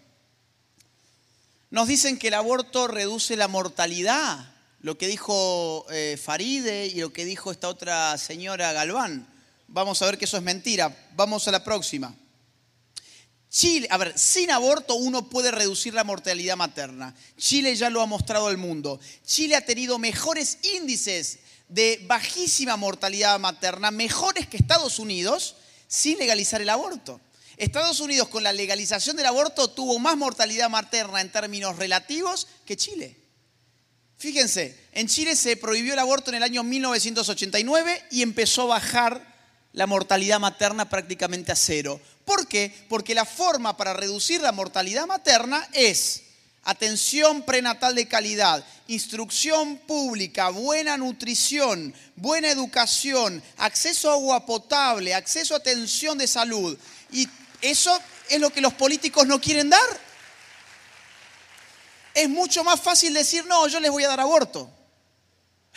Nos dicen que el aborto reduce la mortalidad, lo que dijo eh, Faride y lo que dijo esta otra señora Galván. Vamos a ver que eso es mentira. Vamos a la próxima. Chile, a ver, sin aborto uno puede reducir la mortalidad materna. Chile ya lo ha mostrado al mundo. Chile ha tenido mejores índices de bajísima mortalidad materna, mejores que Estados Unidos, sin legalizar el aborto. Estados Unidos con la legalización del aborto tuvo más mortalidad materna en términos relativos que Chile. Fíjense, en Chile se prohibió el aborto en el año 1989 y empezó a bajar la mortalidad materna prácticamente a cero. ¿Por qué? Porque la forma para reducir la mortalidad materna es atención prenatal de calidad, instrucción pública, buena nutrición, buena educación, acceso a agua potable, acceso a atención de salud. Y eso es lo que los políticos no quieren dar. Es mucho más fácil decir, no, yo les voy a dar aborto.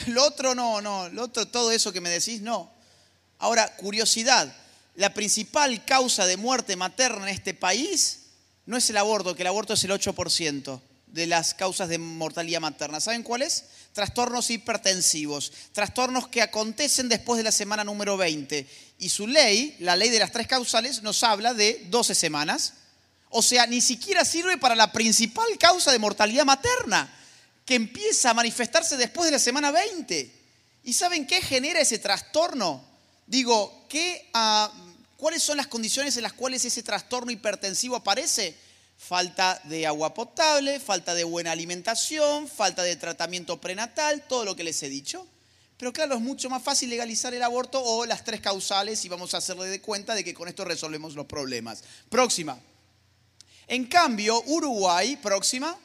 Lo otro no, no, lo otro, todo eso que me decís, no. Ahora, curiosidad, la principal causa de muerte materna en este país no es el aborto, que el aborto es el 8% de las causas de mortalidad materna. ¿Saben cuáles? Trastornos hipertensivos, trastornos que acontecen después de la semana número 20. Y su ley, la ley de las tres causales, nos habla de 12 semanas. O sea, ni siquiera sirve para la principal causa de mortalidad materna, que empieza a manifestarse después de la semana 20. ¿Y saben qué genera ese trastorno? Digo, ¿qué, uh, ¿cuáles son las condiciones en las cuales ese trastorno hipertensivo aparece? Falta de agua potable, falta de buena alimentación, falta de tratamiento prenatal, todo lo que les he dicho. Pero claro, es mucho más fácil legalizar el aborto o las tres causales y vamos a hacerle de cuenta de que con esto resolvemos los problemas. Próxima. En cambio, Uruguay, próxima.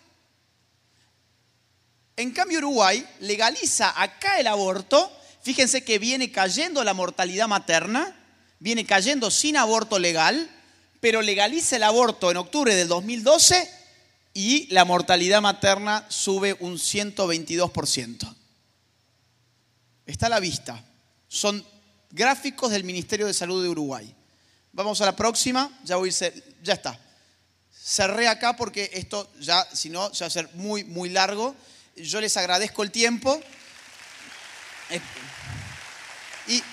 En cambio, Uruguay legaliza acá el aborto. Fíjense que viene cayendo la mortalidad materna, viene cayendo sin aborto legal pero legaliza el aborto en octubre del 2012 y la mortalidad materna sube un 122%. Está a la vista. Son gráficos del Ministerio de Salud de Uruguay. Vamos a la próxima. Ya voy a ya está. Cerré acá porque esto ya, si no, se va a ser muy, muy largo. Yo les agradezco el tiempo. Eh, y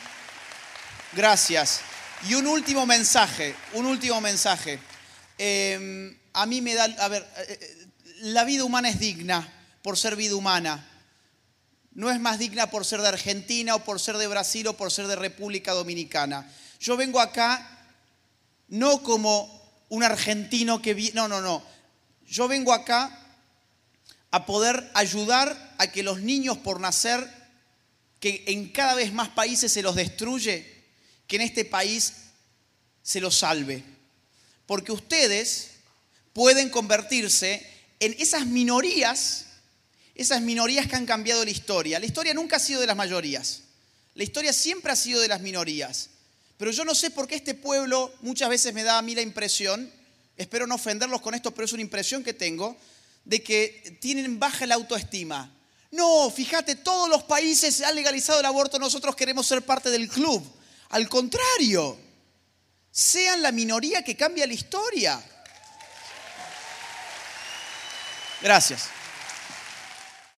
gracias. Y un último mensaje, un último mensaje. Em, a mí me da, a ver, eh, eh, la vida humana es digna por ser vida humana. No es más digna por ser de Argentina o por ser de Brasil o por ser de República Dominicana. Yo vengo acá no como un argentino que... No, no, no. Yo vengo acá a poder ayudar a que los niños por nacer, que en cada vez más países se los destruye, que en este país se lo salve. Porque ustedes pueden convertirse en esas minorías, esas minorías que han cambiado la historia. La historia nunca ha sido de las mayorías. La historia siempre ha sido de las minorías. Pero yo no sé por qué este pueblo muchas veces me da a mí la impresión, espero no ofenderlos con esto, pero es una impresión que tengo, de que tienen baja la autoestima. No, fíjate, todos los países han legalizado el aborto, nosotros queremos ser parte del club. Al contrario, sean la minoría que cambia la historia. Gracias.